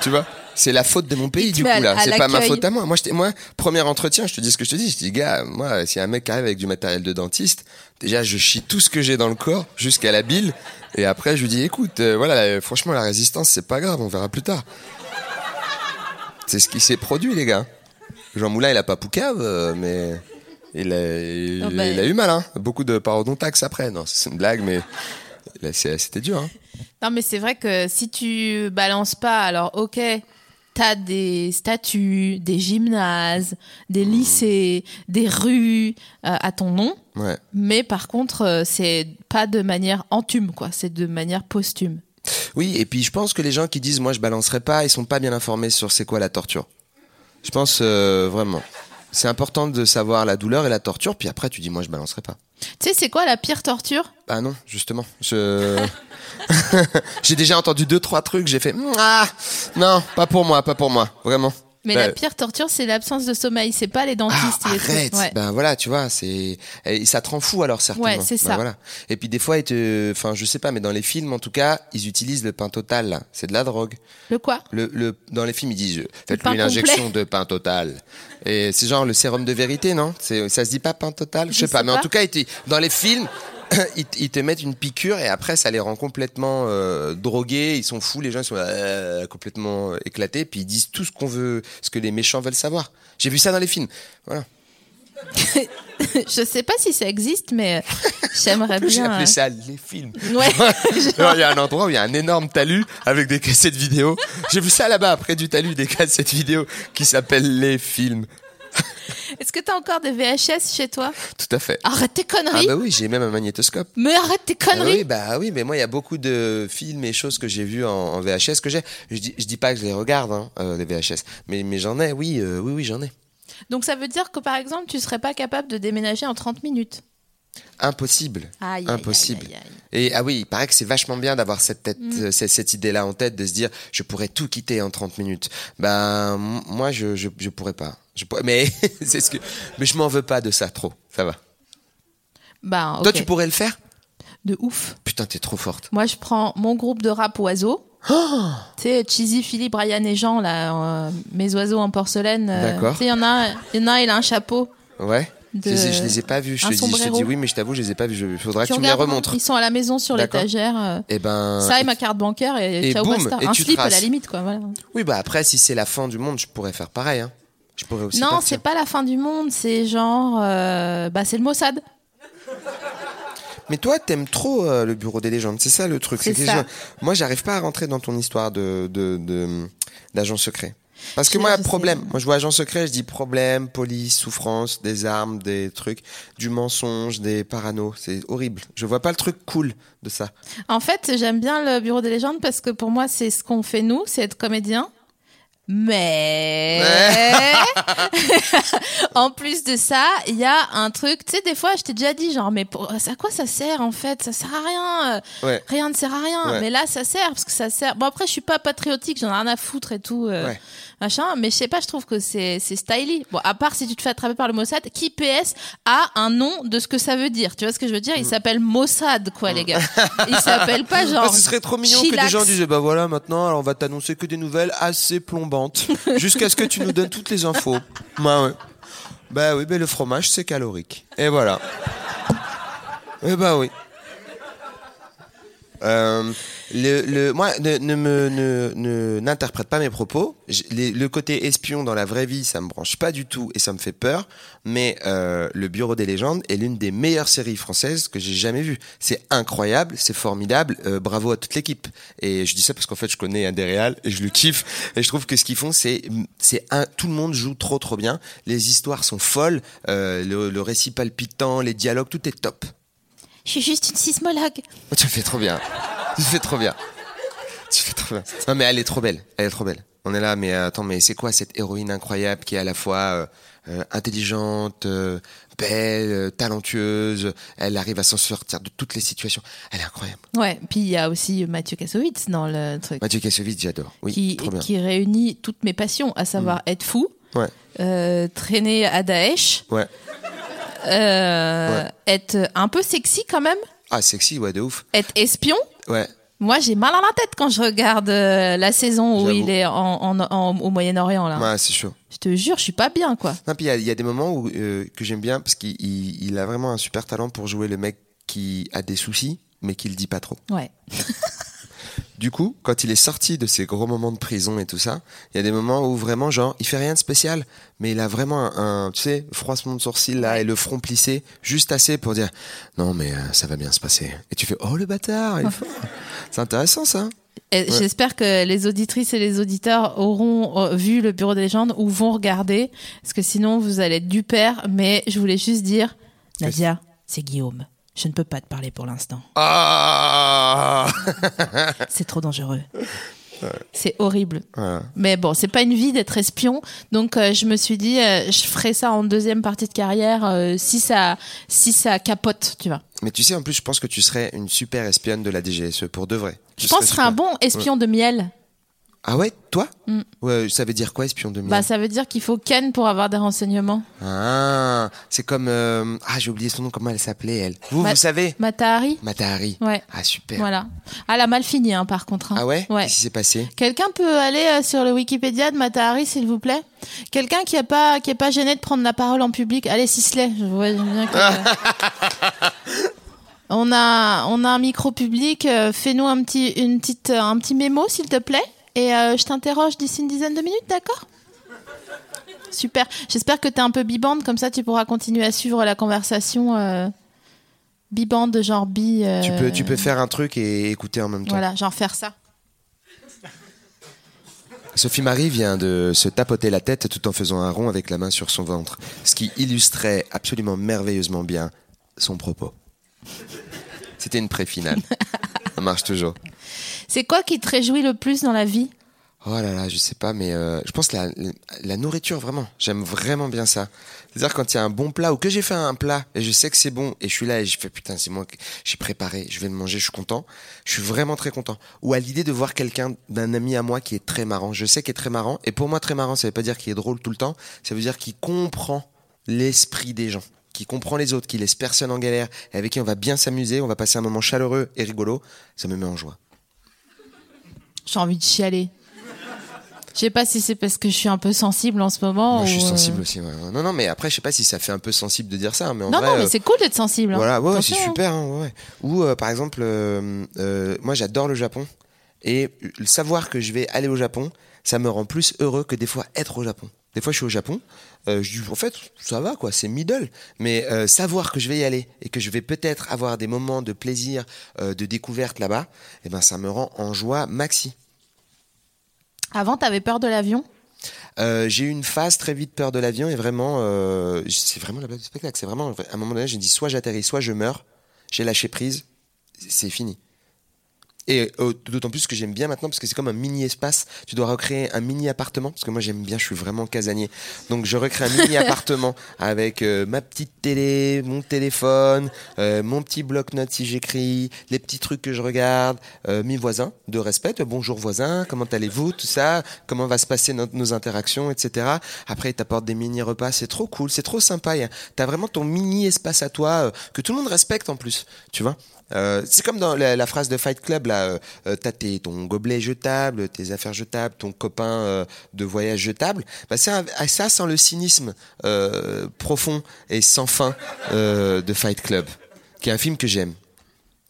tu vois? C'est la faute de mon pays, du coup, là. C'est pas ma faute à moi. Moi, moi, premier entretien, je te dis ce que je te dis. Je te dis, gars, moi, s'il y a un mec qui arrive avec du matériel de dentiste, déjà, je chie tout ce que j'ai dans le corps jusqu'à la bile. Et après, je lui dis, écoute, euh, voilà, euh, franchement, la résistance, c'est pas grave, on verra plus tard. C'est ce qui s'est produit, les gars. Jean Moulin, il a pas poucave, euh, mais il a, il, Oh, bah. il a eu mal, hein. Beaucoup de parodontax après. Non, c'est une blague, mais c'était dur, hein. Non, mais c'est vrai que si tu balances pas, alors ok, t'as des statues, des gymnases, des lycées, des rues euh, à ton nom, Ouais. mais par contre, euh, c'est pas de manière entume, quoi. C'est de manière posthume. Oui, et puis je pense que les gens qui disent moi je balancerai pas, ils sont pas bien informés sur c'est quoi la torture. Je pense euh, vraiment. C'est important de savoir la douleur et la torture, puis après tu dis moi je balancerai pas. Tu sais, c'est quoi la pire torture? Ah non, justement. Je... j'ai déjà entendu deux trois trucs, j'ai fait ah non, pas pour moi, pas pour moi, vraiment. Mais Bah, la pire torture, c'est l'absence de sommeil. C'est pas les dentistes. Ah, arrête Ouais. Ben voilà, tu vois, c'est ça te rend fou alors certainement. Ouais, c'est Ben ça. voilà. Et puis des fois, ils te, enfin, je sais pas, mais dans les films, en tout cas, ils utilisent le pain total. C'est de la drogue. Le quoi? Le, le, dans les films, ils disent, pain faites-lui une injection de pain total. Et c'est genre le sérum de vérité, non? C'est, ça se dit pas pain total? Je Je sais pas, sais mais en pas. tout cas, dans les films. Ils, te- ils te mettent une piqûre et après ça les rend complètement euh, drogués, ils sont fous, les gens ils sont euh, complètement éclatés, puis ils disent tout ce qu'on veut, ce que les méchants veulent savoir. J'ai vu ça dans les films. Voilà. Je sais pas si ça existe, mais euh, j'aimerais J'ai bien. appelé euh, ça les films. Ouais. Il y a un endroit où il y a un énorme talus avec des cassettes vidéo. J'ai vu ça là-bas, près du talus, des cassettes vidéo qui s'appellent les films. Est-ce que t'as encore des VHS chez toi? Tout à fait. Arrête tes Ah conneries. bah oui, j'ai même un magnétoscope. Mais arrête tes Ah conneries. oui, bah oui, mais moi il y a beaucoup de films et choses que j'ai vus en, en VHS que j'ai. Je dis, je dis pas que je les regarde, hein, euh, les VHS, mais, mais j'en ai, oui, euh, oui, oui, j'en ai. Donc ça veut dire que par exemple, tu serais pas capable de déménager en 30 minutes. Impossible. Aïe, Impossible. aïe, aïe, aïe. Et ah oui, il paraît que c'est vachement bien d'avoir cette tête, Mm. euh, cette, cette idée-là en tête, de se dire je pourrais tout quitter en 30 minutes. Ben moi je je, je pourrais pas. Je mais c'est ce que mais je m'en veux pas de ça trop. Ça va. Bah. Toi tu pourrais le faire? De ouf. Putain, t'es trop forte. Moi, je prends mon groupe de rap oiseaux. Oh tu sais, Cheesy, Philippe, Brian et Jean, là, euh, mes oiseaux en porcelaine. euh, D'accord. Tu sais, il y en a, un- il y en a un, il a un chapeau. Ouais. De- Je, je les ai pas vus. Je te, dis, je te dis oui, mais je t'avoue, je les ai pas vus. Il faudra que tu me les remontres. Ils sont à la maison sur l'étagère. euh, Et ben. ça et ma carte bancaire et, et ciao boum, basta. et un tu slip à traces. la limite, quoi. Voilà. Oui, bah après, si c'est la fin du monde, je pourrais faire pareil. Hein. Je pourrais aussi. Non, c'est pas la fin du monde, c'est genre. euh, bah, c'est le Mossad. Mais toi, t'aimes trop euh, le bureau des légendes, c'est ça le truc. C'est Moi, j'arrive pas à rentrer dans ton histoire de de de- d'agent secret. Parce que moi, problème. Moi, je vois agent secret, je dis problème, police, souffrance, des armes, des trucs, du mensonge, des paranos. C'est horrible. Je vois pas le truc cool de ça. En fait, j'aime bien le bureau des légendes parce que pour moi, c'est ce qu'on fait nous, c'est être comédien. Mais en plus de ça, il y a un truc, tu sais, des fois, je t'ai déjà dit, genre, mais pour, à quoi ça sert en fait? Ça sert à rien. euh, Ouais. Rien ne sert à rien. Ouais. Mais là, ça sert parce que ça sert. Bon, après, je suis pas patriotique, j'en ai rien à foutre et tout. euh, Ouais. Machin, mais je sais pas, je trouve que c'est styly. Bon, à part si tu te fais attraper par le Mossad, qui PS a un nom de ce que ça veut dire. Tu vois ce que je veux dire? Il s'appelle Mossad, quoi, les gars. Il s'appelle pas genre. Mm. Ah, ce serait trop mignon que des gens disent bah voilà maintenant alors on va t'annoncer que des nouvelles assez jusqu'à ce que tu nous donnes toutes les infos. Bah ouais. Bah oui, le fromage c'est calorique. Et voilà. Et bah oui. Euh, le, le, moi, ne, ne me, ne, n'interprète pas mes propos. Le côté espion dans la vraie vie, ça me branche pas du tout et ça me fait peur. Mais euh, le Bureau des légendes est l'une des meilleures séries françaises que j'ai jamais vues. C'est incroyable, c'est formidable. euh, bravo à toute l'équipe. Et je dis ça parce qu'en fait, je connais un des réals et je le kiffe. Et je trouve que ce qu'ils font, c'est, c'est tout le monde joue trop trop bien. Les histoires sont folles, euh, le, le récit palpitant, les dialogues, tout est top. Je suis juste une sismologue. Oh, tu le fais trop bien. Tu le fais trop bien. Tu le fais trop bien. Non, mais elle est trop belle. Elle est trop belle. On est là, mais euh, attends, mais c'est quoi cette héroïne incroyable qui est à la fois euh, euh, intelligente, euh, belle, euh, talentueuse? Elle arrive à s'en sortir de toutes les situations. Elle est incroyable. Ouais, puis il y a aussi Mathieu Kassovitz dans le truc. Mathieu Kassovitz, j'adore. Oui, qui, trop bien. Mm. qui réunit toutes mes passions, à savoir être fou, Ouais, euh, traîner à Daesh, ouais. Euh, Ouais. être un peu sexy quand même, Ah, sexy, ouais, de ouf. être espion. Ouais. Moi, j'ai mal à la tête quand je regarde euh, la saison où il est en, en- en- au Moyen-Orient là. Ouais, c'est chaud. Je te jure, je suis pas bien quoi. Non, puis il y a- il y, a des moments où, euh, que j'aime bien parce qu'il il- il a vraiment un super talent pour jouer le mec qui a des soucis, mais qui le dit pas trop. Ouais. Du coup, quand il est sorti de ces gros moments de prison et tout ça, il y a des moments où vraiment, genre, il fait rien de spécial, mais il a vraiment un, un, tu sais, froissement de sourcil là et le front plissé, juste assez pour dire non mais euh, ça va bien se passer. Et tu fais oh le bâtard, il. C'est intéressant ça. J'espère que les auditrices et les auditeurs auront euh, vu le Bureau des légendes ou vont regarder, parce que sinon vous allez être du père. Mais je voulais juste dire, Nadia, c'est Guillaume. Je ne peux pas te parler pour l'instant. Ah C'est trop dangereux. C'est horrible. Mais bon, c'est pas une vie d'être espion. Donc euh, je me suis dit, euh, je ferai ça en deuxième partie de carrière euh, si ça, si ça capote, tu vois. Mais tu sais, en plus, je pense que tu serais une super espionne de la DGSE pour de vrai. Tu Je pense que ce serait un bon espion de miel. Ah ouais, toi Mm. Ouais, ça veut dire quoi, espion de miel Bah, ça veut dire qu'il faut Ken pour avoir des renseignements. Ah, c'est comme euh, ah j'ai oublié son nom, comment elle s'appelait elle? Vous, Ma- vous savez? Matahari Matahari. Ouais. Ah super. Voilà. Ah, elle a mal fini, hein, par contre. hein. Ah ouais? Ouais. Qu'est-ce qui s'est passé? Quelqu'un peut aller euh, sur le Wikipédia de Matahari, s'il vous plaît? Quelqu'un qui est pas qui est pas gêné de prendre la parole en public. Allez, Sisley, je vois bien que... on a on a un micro public. euh, Fais-nous un petit une petite euh, un petit mémo, s'il te plaît, et euh, je t'interroge d'ici une dizaine de minutes, d'accord? Super. J'espère que t'es un peu bibande, comme ça tu pourras continuer à suivre la conversation. Euh... Bibande, genre bi. euh, Tu peux tu peux faire un truc et écouter en même temps. Voilà, genre faire ça. Sophie Marie vient de se tapoter la tête tout en faisant un rond avec la main sur son ventre, ce qui illustrait absolument merveilleusement bien son propos. C'était une pré-finale. Ça marche toujours. C'est quoi qui te réjouit le plus dans la vie? Oh là là, je sais pas, mais euh, je pense la, la nourriture vraiment. J'aime vraiment bien ça. C'est-à-dire quand il y a un bon plat ou que j'ai fait un plat et je sais que c'est bon et je suis là et je fais putain c'est moi que j'ai préparé, je vais le manger, je suis content. Je suis vraiment très content. Ou à l'idée de voir quelqu'un d'un ami à moi qui est très marrant. Je sais qu'il est très marrant et pour moi très marrant, ça veut pas dire qu'il est drôle tout le temps. Ça veut dire qu'il comprend l'esprit des gens, qui comprend les autres, qui laisse personne en galère et avec qui on va bien s'amuser, on va passer un moment chaleureux et rigolo. Ça me met en joie. J'ai envie de chialer. Je sais pas si c'est parce que je suis un peu sensible en ce moment. Moi, je suis euh, sensible aussi. ouais. Non, non, mais après, je sais pas si ça fait un peu sensible de dire ça, mais en Non, vrai, non, mais euh, c'est cool d'être sensible. hein. voilà, ouais, c'est hein. super. hein, ouais. Ou euh, par exemple, euh, moi, j'adore le Japon et le savoir que je vais aller au Japon, ça me rend plus heureux que des fois être au Japon. Des fois, je suis au Japon, euh, je dis en fait, ça va quoi, c'est middle. Mais euh, savoir que je vais y aller et que je vais peut-être avoir des moments de plaisir, euh, de découverte là-bas, eh ben, ça me rend en joie maxi. Avant, t'avais peur de l'avion? J'ai eu une phase très vite peur de l'avion et vraiment, c'est vraiment la blague du spectacle. C'est vraiment, à un moment donné, j'ai dit soit j'atterris, soit je meurs. J'ai lâché prise, c'est fini. Et euh, d'autant plus que j'aime bien maintenant parce que c'est comme un mini espace. Tu dois recréer un mini appartement parce que moi j'aime bien, je suis vraiment casanier. Donc je recrée un mini appartement avec euh, ma petite télé, mon téléphone, euh, mon petit bloc-notes si j'écris, les petits trucs que je regarde, euh, mes voisins de respect. Bonjour voisins, comment allez-vous, tout ça, comment va se passer notre- nos interactions, etc. Après ils t'apportent des mini repas, c'est trop cool, c'est trop sympa. T'as vraiment ton mini espace à toi euh, que tout le monde respecte en plus, tu vois. Euh, c'est comme dans la, la phrase de Fight Club là, euh, euh, t'as tes, ton gobelet jetable, tes affaires jetables, ton copain euh, de voyage jetable. Bah c'est ah, ça sans le cynisme euh, profond et sans fin euh, de Fight Club, qui est un film que j'aime,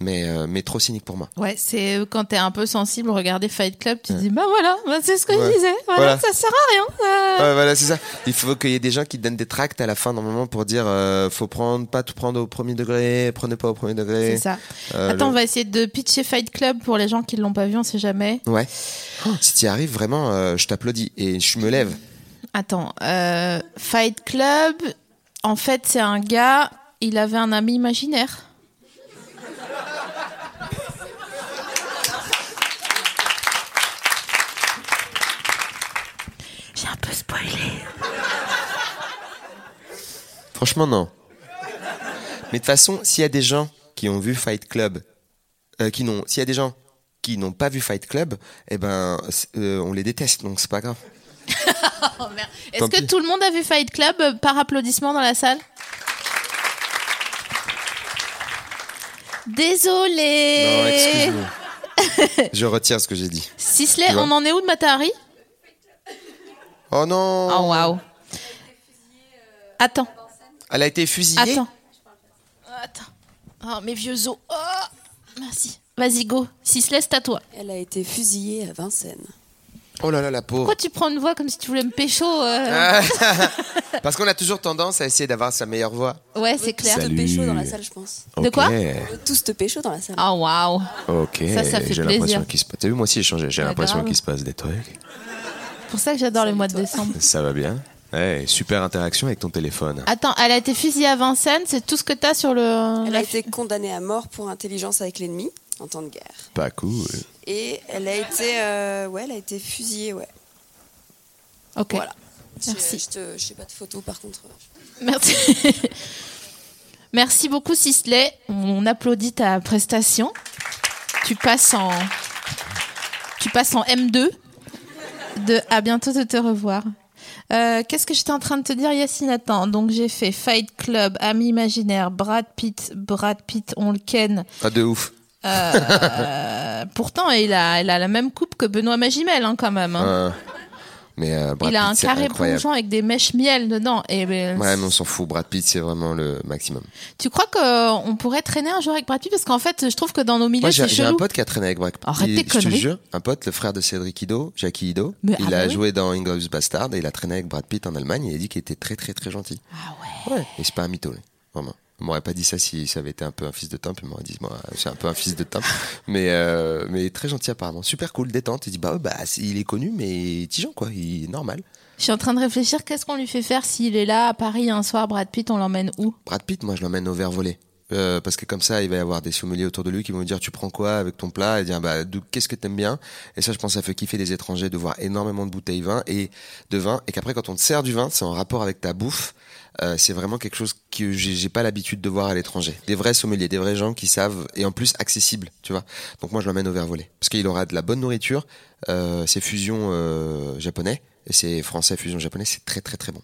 mais euh, mais trop cynique pour moi. Ouais, c'est euh, quand t'es un peu sensible, regarder Fight Club, tu te dis, bah voilà, bah, c'est ce que Ouais. je disais, voilà, Voilà. ça sert à rien. euh. Ouais, voilà, c'est ça. Il faut qu'il y ait des gens qui te donnent des tracts à la fin, normalement, pour dire euh, faut prendre, pas tout prendre au premier degré, prenez pas au premier degré. C'est ça. Attends, on va essayer de pitcher Fight Club pour les gens qui l'ont pas vu, on sait jamais. Ouais. Oh, si tu y arrives, vraiment, je t'applaudis et je me lève. Attends, Fight Club, en fait, c'est un gars, il avait un ami imaginaire. J'ai un peu spoilé. Franchement, non. Mais de toute façon, s'il y a des gens qui ont vu Fight Club, euh, qui n'ont, s'il y a des gens qui n'ont pas vu Fight Club, eh ben, euh, on les déteste, donc c'est pas grave. Oh. Est-ce que pis. tout le monde a vu Fight Club euh, par applaudissement dans la salle? Non, Désolé. excuse-moi. Je retire ce que j'ai dit. Sisley, on en est où de Matahari? Oh non Oh waouh. Attends, Elle a été fusillée attends. Attends. Oh, mes vieux os. Oh, merci. Vas-y, go. Sisley, c'est à toi. Elle a été fusillée à Vincennes. Oh là là, la pauvre. Pourquoi tu prends une voix comme si tu voulais me pécho euh Ah. Parce qu'on a toujours tendance à essayer d'avoir sa meilleure voix. Ouais, c'est clair. Tous te pécho dans la salle, je pense. De quoi? Tous te pécho dans la salle. Oh waouh. Ok, Ça, ça fait j'ai plaisir. l'impression qu'il se passe. T'as vu, moi aussi j'ai changé. J'ai l'impression grave. qu'il se passe des trucs. C'est pour ça que j'adore le mois de décembre. Ça va bien. Super interaction avec ton téléphone. Attends, elle a été fusillée à Vincennes, c'est tout ce que t'as sur le. Elle a été condamnée à mort pour intelligence avec l'ennemi en temps de guerre. Pas cool. Et elle a été, euh, ouais, elle a été fusillée, ouais. Ok. Voilà. Merci. Je, je sais pas de photos par contre. Merci. Merci beaucoup, Sisley. On applaudit ta prestation. Tu passes en. Tu passes en M2. de À bientôt de te revoir. Euh, Qu'est-ce que j'étais en train de te dire, Yacine? Attends, donc j'ai fait Fight Club, Ami Imaginaire, Brad Pitt, Brad Pitt, on le ken. Pas de ouf. Euh, pourtant, il a, il a la même coupe que Benoît Magimel, hein, quand même. hein. Euh, mais euh, Brad il a Pitt, un carré incroyable. plongeant avec des mèches miel dedans. Et ben, Ouais, mais on s'en fout. Brad Pitt, c'est vraiment le maximum. tu crois qu'on pourrait traîner un jour avec Brad Pitt? Parce qu'en fait, je trouve que dans nos milieux, c'est j'ai un pote qui a traîné avec Brad Pitt. Arrête tes Je te conneries. jure, un pote, le frère de Cédric Ido, Jackie Ido. Mais- il ah a oui. joué dans Inglourious Bastard et il a traîné avec Brad Pitt en Allemagne. Et il a dit qu'il était très, très, très gentil. Ah ouais. Ouais. Et c'est pas un mytho. Vraiment. On m'aurait pas dit ça si ça avait été un peu un fils de temple. Il m'aurait dit, moi, c'est un peu un fils de temple. mais, euh, mais très gentil apparemment. Super cool, détente. Il dit, bah bah, il est connu, mais tigeant, quoi. Il est normal. Je suis en train de réfléchir, qu'est-ce qu'on lui fait faire s'il est là à Paris un soir, Brad Pitt, on l'emmène où? Brad Pitt, moi, je l'emmène au verre volé. Euh, parce que comme ça, il va y avoir des sommeliers autour de lui qui vont lui dire tu prends quoi avec ton plat? Et dire bah qu'est-ce que t'aimes bien? Et ça je pense ça fait kiffer les étrangers de voir énormément de bouteilles vin et de vin et qu'après quand on te sert du vin c'est en rapport avec ta bouffe euh, c'est vraiment quelque chose que j'ai pas l'habitude de voir à l'étranger. Des vrais sommeliers des vrais gens qui savent et en plus accessibles tu vois. Donc moi je l'emmène au verre volé parce qu'il aura de la bonne nourriture euh, c'est fusion euh, japonais et c'est français fusion japonais c'est très très très bon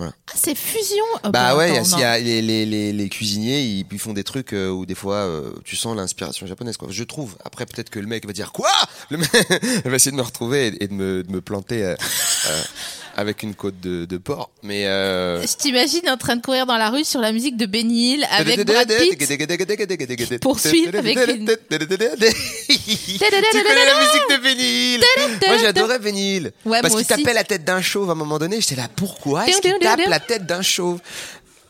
Ah, c'est fusion Oh, bah ouais, il y a- attends, y a les, les, les, les cuisiniers, ils, ils font des trucs euh, où des fois euh, tu sens l'inspiration japonaise, quoi. Je trouve. Après, peut-être que le mec va dire quoi? Le mec va essayer de me retrouver et, et de, me, de me planter euh, euh, avec une côte de, de porc. Mais euh... Je t'imagine en train de courir dans la rue sur la musique de Benny Hill avec Brad Pitt. poursuivre avec une- tu connais la musique de Benny Hill Moi j'adorais Benny Hill Ouais, Parce qu'il tapait la tête d'un chauve à un moment donné. J'étais là, pourquoi est-ce tape la tête d'un chauve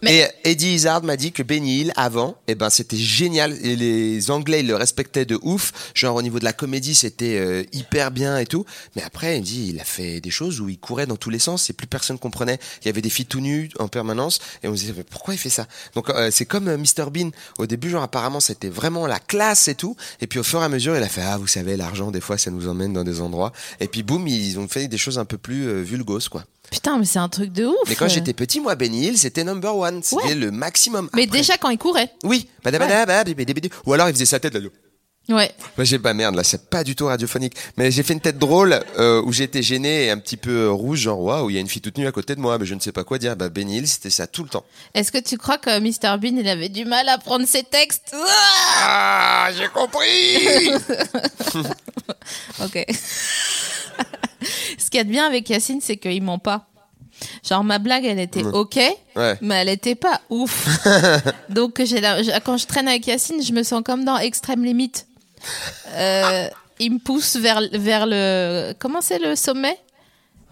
Mais- Et Eddie Izzard m'a dit que Benny Hill, avant, eh ben, c'était génial. Et les Anglais, ils le respectaient de ouf. Genre, au niveau de la comédie, c'était euh, hyper bien et tout. Mais après, il me dit, il a fait des choses où il courait dans tous les sens et plus personne comprenait. Il y avait des filles tout nues en permanence. Et on se disait, mais pourquoi il fait ça? Donc, euh, c'est comme euh, Mr. Bean. Au début, genre, apparemment, c'était vraiment la classe et tout. Et puis, au fur et à mesure, il a fait, ah, vous savez, l'argent, des fois, ça nous emmène dans des endroits. Et puis, boum, ils ont fait des choses un peu plus euh, vulgoses, quoi. Putain, mais c'est un truc de ouf. Mais quand j'étais petit, moi, Benny Hill, c'était number one. C'était Ouais. le maximum. Mais Après- déjà quand il courait. oui. Bibidibidi. Ou alors il faisait sa tête là. Ouais. Moi j'ai pas merde là, c'est pas du tout radiophonique. Mais j'ai fait une tête drôle euh, où j'étais gêné et un petit peu euh, rouge, genre waouh, il y a une fille toute nue à côté de moi, mais je ne sais pas quoi dire. Bah Benny Hill, c'était ça tout le temps. Est-ce que tu crois que Mr Bean il avait du mal à prendre ses textes? Ah, j'ai compris. Ok. Qu'il y a de bien avec Yacine, c'est qu'il ment pas. Genre ma blague, elle était ok, Ouais. mais elle était pas ouf. Donc j'ai la- je- quand je traîne avec Yacine, je me sens comme dans Extrême Limite. Euh, il me pousse vers vers le comment c'est le sommet?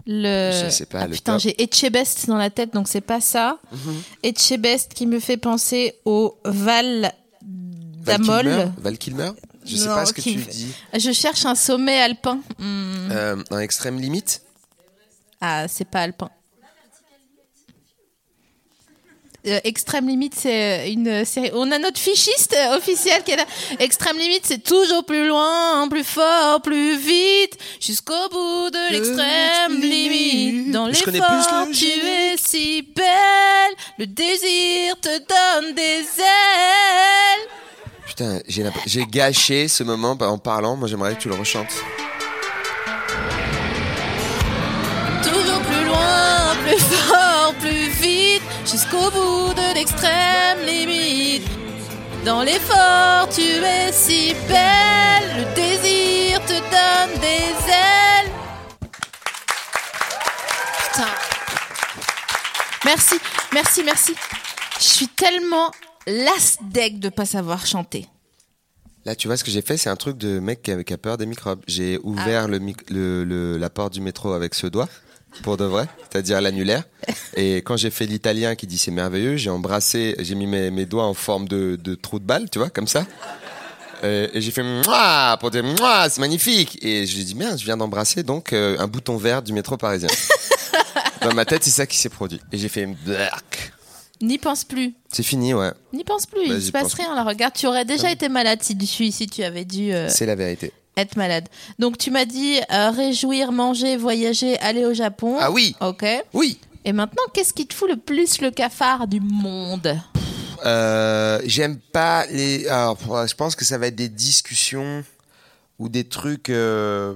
Le Je sais pas, Ah, le putain j'ai Etchebest dans la tête donc c'est pas ça Mhm. Etchebest qui me fait penser au Val d'Amol Val Kilmer? Je sais Non, pas ce que tu me- dis. je cherche un sommet alpin Hmm. Euh, un extrême limite Ah, c'est pas alpin. Euh, Extrême Limite, c'est une série. On a notre fichiste euh, officiel qui est là. Extrême Limite, c'est toujours plus loin, plus fort, plus vite, jusqu'au bout de l'extrême limite. Dans l'effort, tu es si belle, le désir te donne des ailes. Putain, j'ai gâché ce moment en parlant. Moi j'aimerais que tu le rechantes. Toujours plus loin, plus fort, plus vite, jusqu'au bout de l'extrême limite. Dans l'effort, tu es si belle, le désir te donne des ailes. Putain. Merci, merci, merci. Je suis tellement las deg de pas savoir chanter. Là, tu vois ce que j'ai fait, c'est un truc de mec qui a, qui a peur des microbes. J'ai ouvert Ah. le, mic- le- le- la porte du métro avec ce doigt, pour de vrai, c'est-à-dire l'annulaire. Et quand j'ai fait l'italien qui dit c'est merveilleux, j'ai embrassé, j'ai mis mes, mes doigts en forme de, de trou de balle, tu vois, comme ça. Et, et j'ai fait Mouah pour dire Mouah, c'est magnifique. Et j'ai dit merde, je viens d'embrasser donc euh, un bouton vert du métro parisien. Dans ma tête, c'est ça qui s'est produit. Et j'ai fait. N'y pense plus. C'est fini, ouais. N'y pense plus. Il Vas-y, se passe rien. Là, regarde, tu aurais déjà été malade si tu, si tu avais dû. euh, C'est la vérité. être malade. Donc tu m'as dit euh, réjouir, manger, voyager, aller au Japon. Ah oui, Ok. oui. Et maintenant, qu'est-ce qui te fout le plus le cafard du monde? Euh, j'aime pas les. Alors, je pense que ça va être des discussions ou des trucs. euh,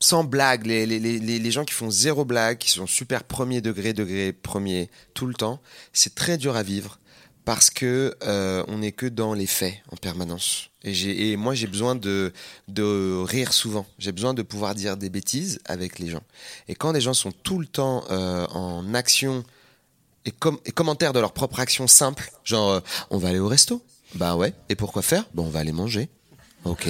sans blague, les, les, les, gens qui font zéro blague, qui sont super premier degré, degré premier tout le temps, c'est très dur à vivre parce que euh, on n'est que dans les faits en permanence. Et, et moi, j'ai besoin de, de rire souvent. J'ai besoin de pouvoir dire des bêtises avec les gens. Et quand les gens sont tout le temps euh, en action et, com- et commentaires de leur propre action simple, genre euh, on va aller au resto, bah ouais. Et pourquoi faire? Bon, on va aller manger. Ok.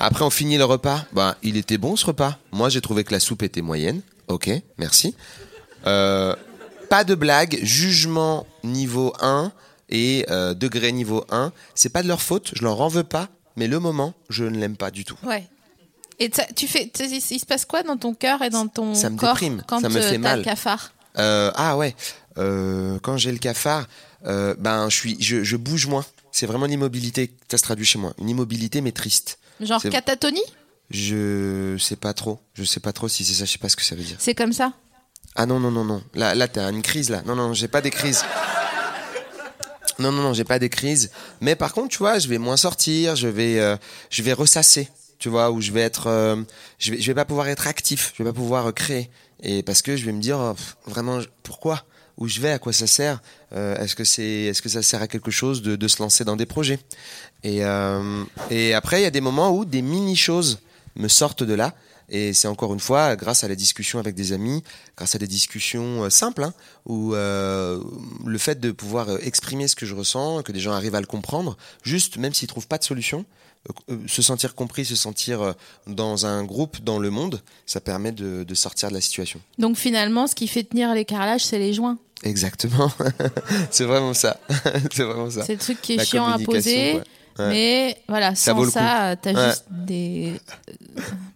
Après, on finit le repas. Bah, il était bon ce repas. Moi, j'ai trouvé que la soupe était moyenne. Ok, merci. Euh, pas de blague, jugement niveau 1 et euh, degré niveau 1. C'est pas de leur faute, je leur en veux pas, mais le moment, je ne l'aime pas du tout. Ouais. Et tu fais, il se passe quoi dans ton cœur et dans ton Ça me corps déprime, quand ça me euh, fait t'as mal. le cafard Euh, ah ouais, quand j'ai le cafard, ben je suis, je, je bouge moins. C'est vraiment l'immobilité, ça se traduit chez moi. Une immobilité mais triste. Genre catatonie? Je sais pas trop. Je sais pas trop si c'est ça. Je sais pas ce que ça veut dire. C'est comme ça? Ah non non non non. Là là t'as une crise là. Non non j'ai pas des crises. Non non non j'ai pas des crises. Mais par contre tu vois je vais moins sortir. Je vais euh, je vais ressasser. Tu vois où je vais être euh, je vais je vais pas pouvoir être actif. Je vais pas pouvoir euh, créer. Et parce que je vais me dire oh, pff, vraiment pourquoi? Où je vais à quoi ça sert Euh, Est-ce que ça sert à quelque chose de, de se lancer dans des projets? Et euh, et après il y a des moments où des mini choses me sortent de là. Et c'est encore une fois grâce à la discussion avec des amis, grâce à des discussions euh, simples, hein, où euh, le fait de pouvoir euh, exprimer ce que je ressens, que des gens arrivent à le comprendre, juste même s'ils trouvent pas de solution, euh, se sentir compris, se sentir dans un groupe, dans le monde, ça permet de, de sortir de la situation. Donc finalement, ce qui fait tenir les carrelages, c'est les joints. Exactement, c'est vraiment ça, c'est vraiment ça. C'est le truc qui est La chiant à poser. Ouais. Mais voilà, Ça sans ça, euh, t'as Ouais. juste des.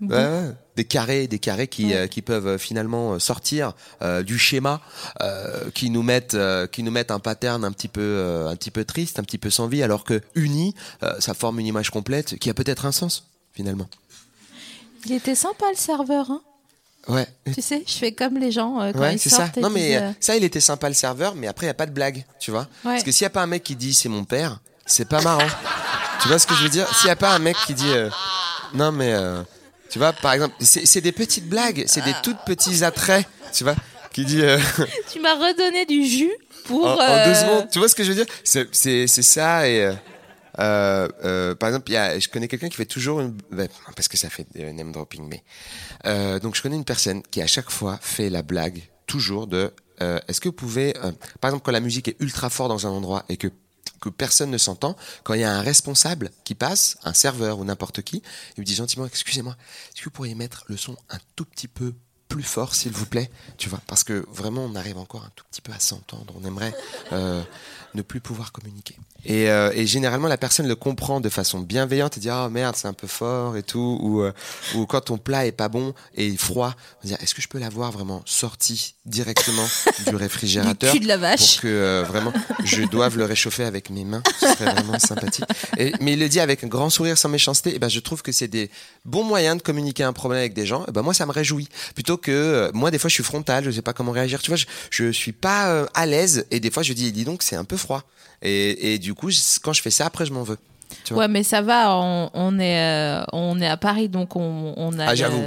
Ouais, ouais. Des carrés, des carrés qui, euh, qui peuvent euh, finalement euh, sortir euh, du schéma, euh, qui nous mettent, euh, qui nous mettent un pattern un petit peu, euh, un petit peu triste, un petit peu sans vie, alors que euh, ça forme une image complète qui a peut-être un sens finalement. Il était sympa le serveur, hein. Ouais. Tu sais, je fais comme les gens euh, quand Ouais, ils c'est ça. sortent. et Non, mais euh, euh, ça, il était sympa le serveur, mais après, il n'y a pas de blague, tu vois. Ouais. Parce que s'il n'y a pas un mec qui dit c'est mon père, c'est pas marrant. Tu vois ce que je veux dire? S'il n'y a pas un mec qui dit euh, non, mais euh, tu vois, par exemple, c'est des petites blagues, c'est des toutes petits attraits, tu vois, qui dit euh, Tu m'as redonné du jus pour. en, en euh, deux secondes. Tu vois ce que je veux dire? C'est c'est- ça et. euh, euh, euh, par exemple, il y a, je connais quelqu'un qui fait toujours une, ben, parce que ça fait name dropping, mais euh, donc je connais une personne qui à chaque fois fait la blague toujours de, euh, est-ce que vous pouvez, euh, par exemple, quand la musique est ultra forte dans un endroit et que que personne ne s'entend, quand il y a un responsable qui passe, un serveur ou n'importe qui, il me dit gentiment, excusez-moi, est-ce que vous pourriez mettre le son un tout petit peu plus fort, s'il vous plaît, tu vois, parce que vraiment on arrive encore un tout petit peu à s'entendre, on aimerait euh, ne plus pouvoir communiquer. Et, euh, et généralement la personne le comprend de façon bienveillante et dit ah merde c'est un peu fort et tout, ou, euh, ou quand ton plat est pas bon et froid, on dire est-ce que je peux l'avoir vraiment sorti directement du réfrigérateur Du cul de la vache. pour que euh, vraiment je doive le réchauffer avec mes mains, ce serait vraiment sympathique. Et, mais il le dit avec un grand sourire sans méchanceté, et ben je trouve que c'est des bons moyens de communiquer un problème avec des gens. Et ben moi ça me réjouit. Plutôt que euh, moi des fois je suis frontal, je sais pas comment réagir. Tu vois, je, je suis pas euh, à l'aise et des fois je dis dis donc c'est un peu froid. Et, et du coup quand je fais ça après je m'en veux. Tu vois. Ouais, mais ça va, on, on est, euh, on est à Paris, donc on, on a. Ah, j'avoue.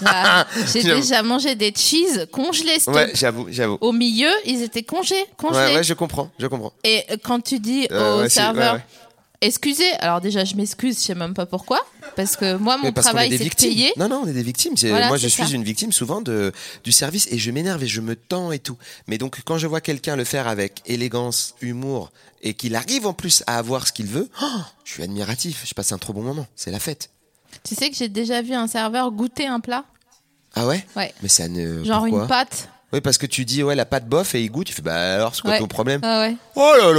Voilà. J'ai J'avoue. déjà mangé des cheese congelés. stop. Ouais j'avoue j'avoue. Au milieu, ils étaient congés, congelés. Ouais ouais je comprends je comprends. Et euh, quand tu dis Euh, au ouais, serveur, ouais. Excusez, alors déjà je m'excuse, je sais même pas pourquoi, parce que moi mon travail c'est de victimes. payer. Non, non, on est des victimes. Voilà, moi, je suis ça. une victime souvent de, du service et je m'énerve et je me tends et tout. Mais donc, quand je vois quelqu'un le faire avec élégance, humour et qu'il arrive en plus à avoir ce qu'il veut, oh, je suis admiratif. Je passe un trop bon moment. C'est la fête. Tu sais que j'ai déjà vu un serveur goûter un plat, Ah ouais? Ouais. Mais ça ne. genre pourquoi? une pâte. Oui, parce que tu dis, ouais, la pâte bof et il goûte. Tu fais, bah alors, c'est quoi Ouais. ton problème Ah ouais. Oh là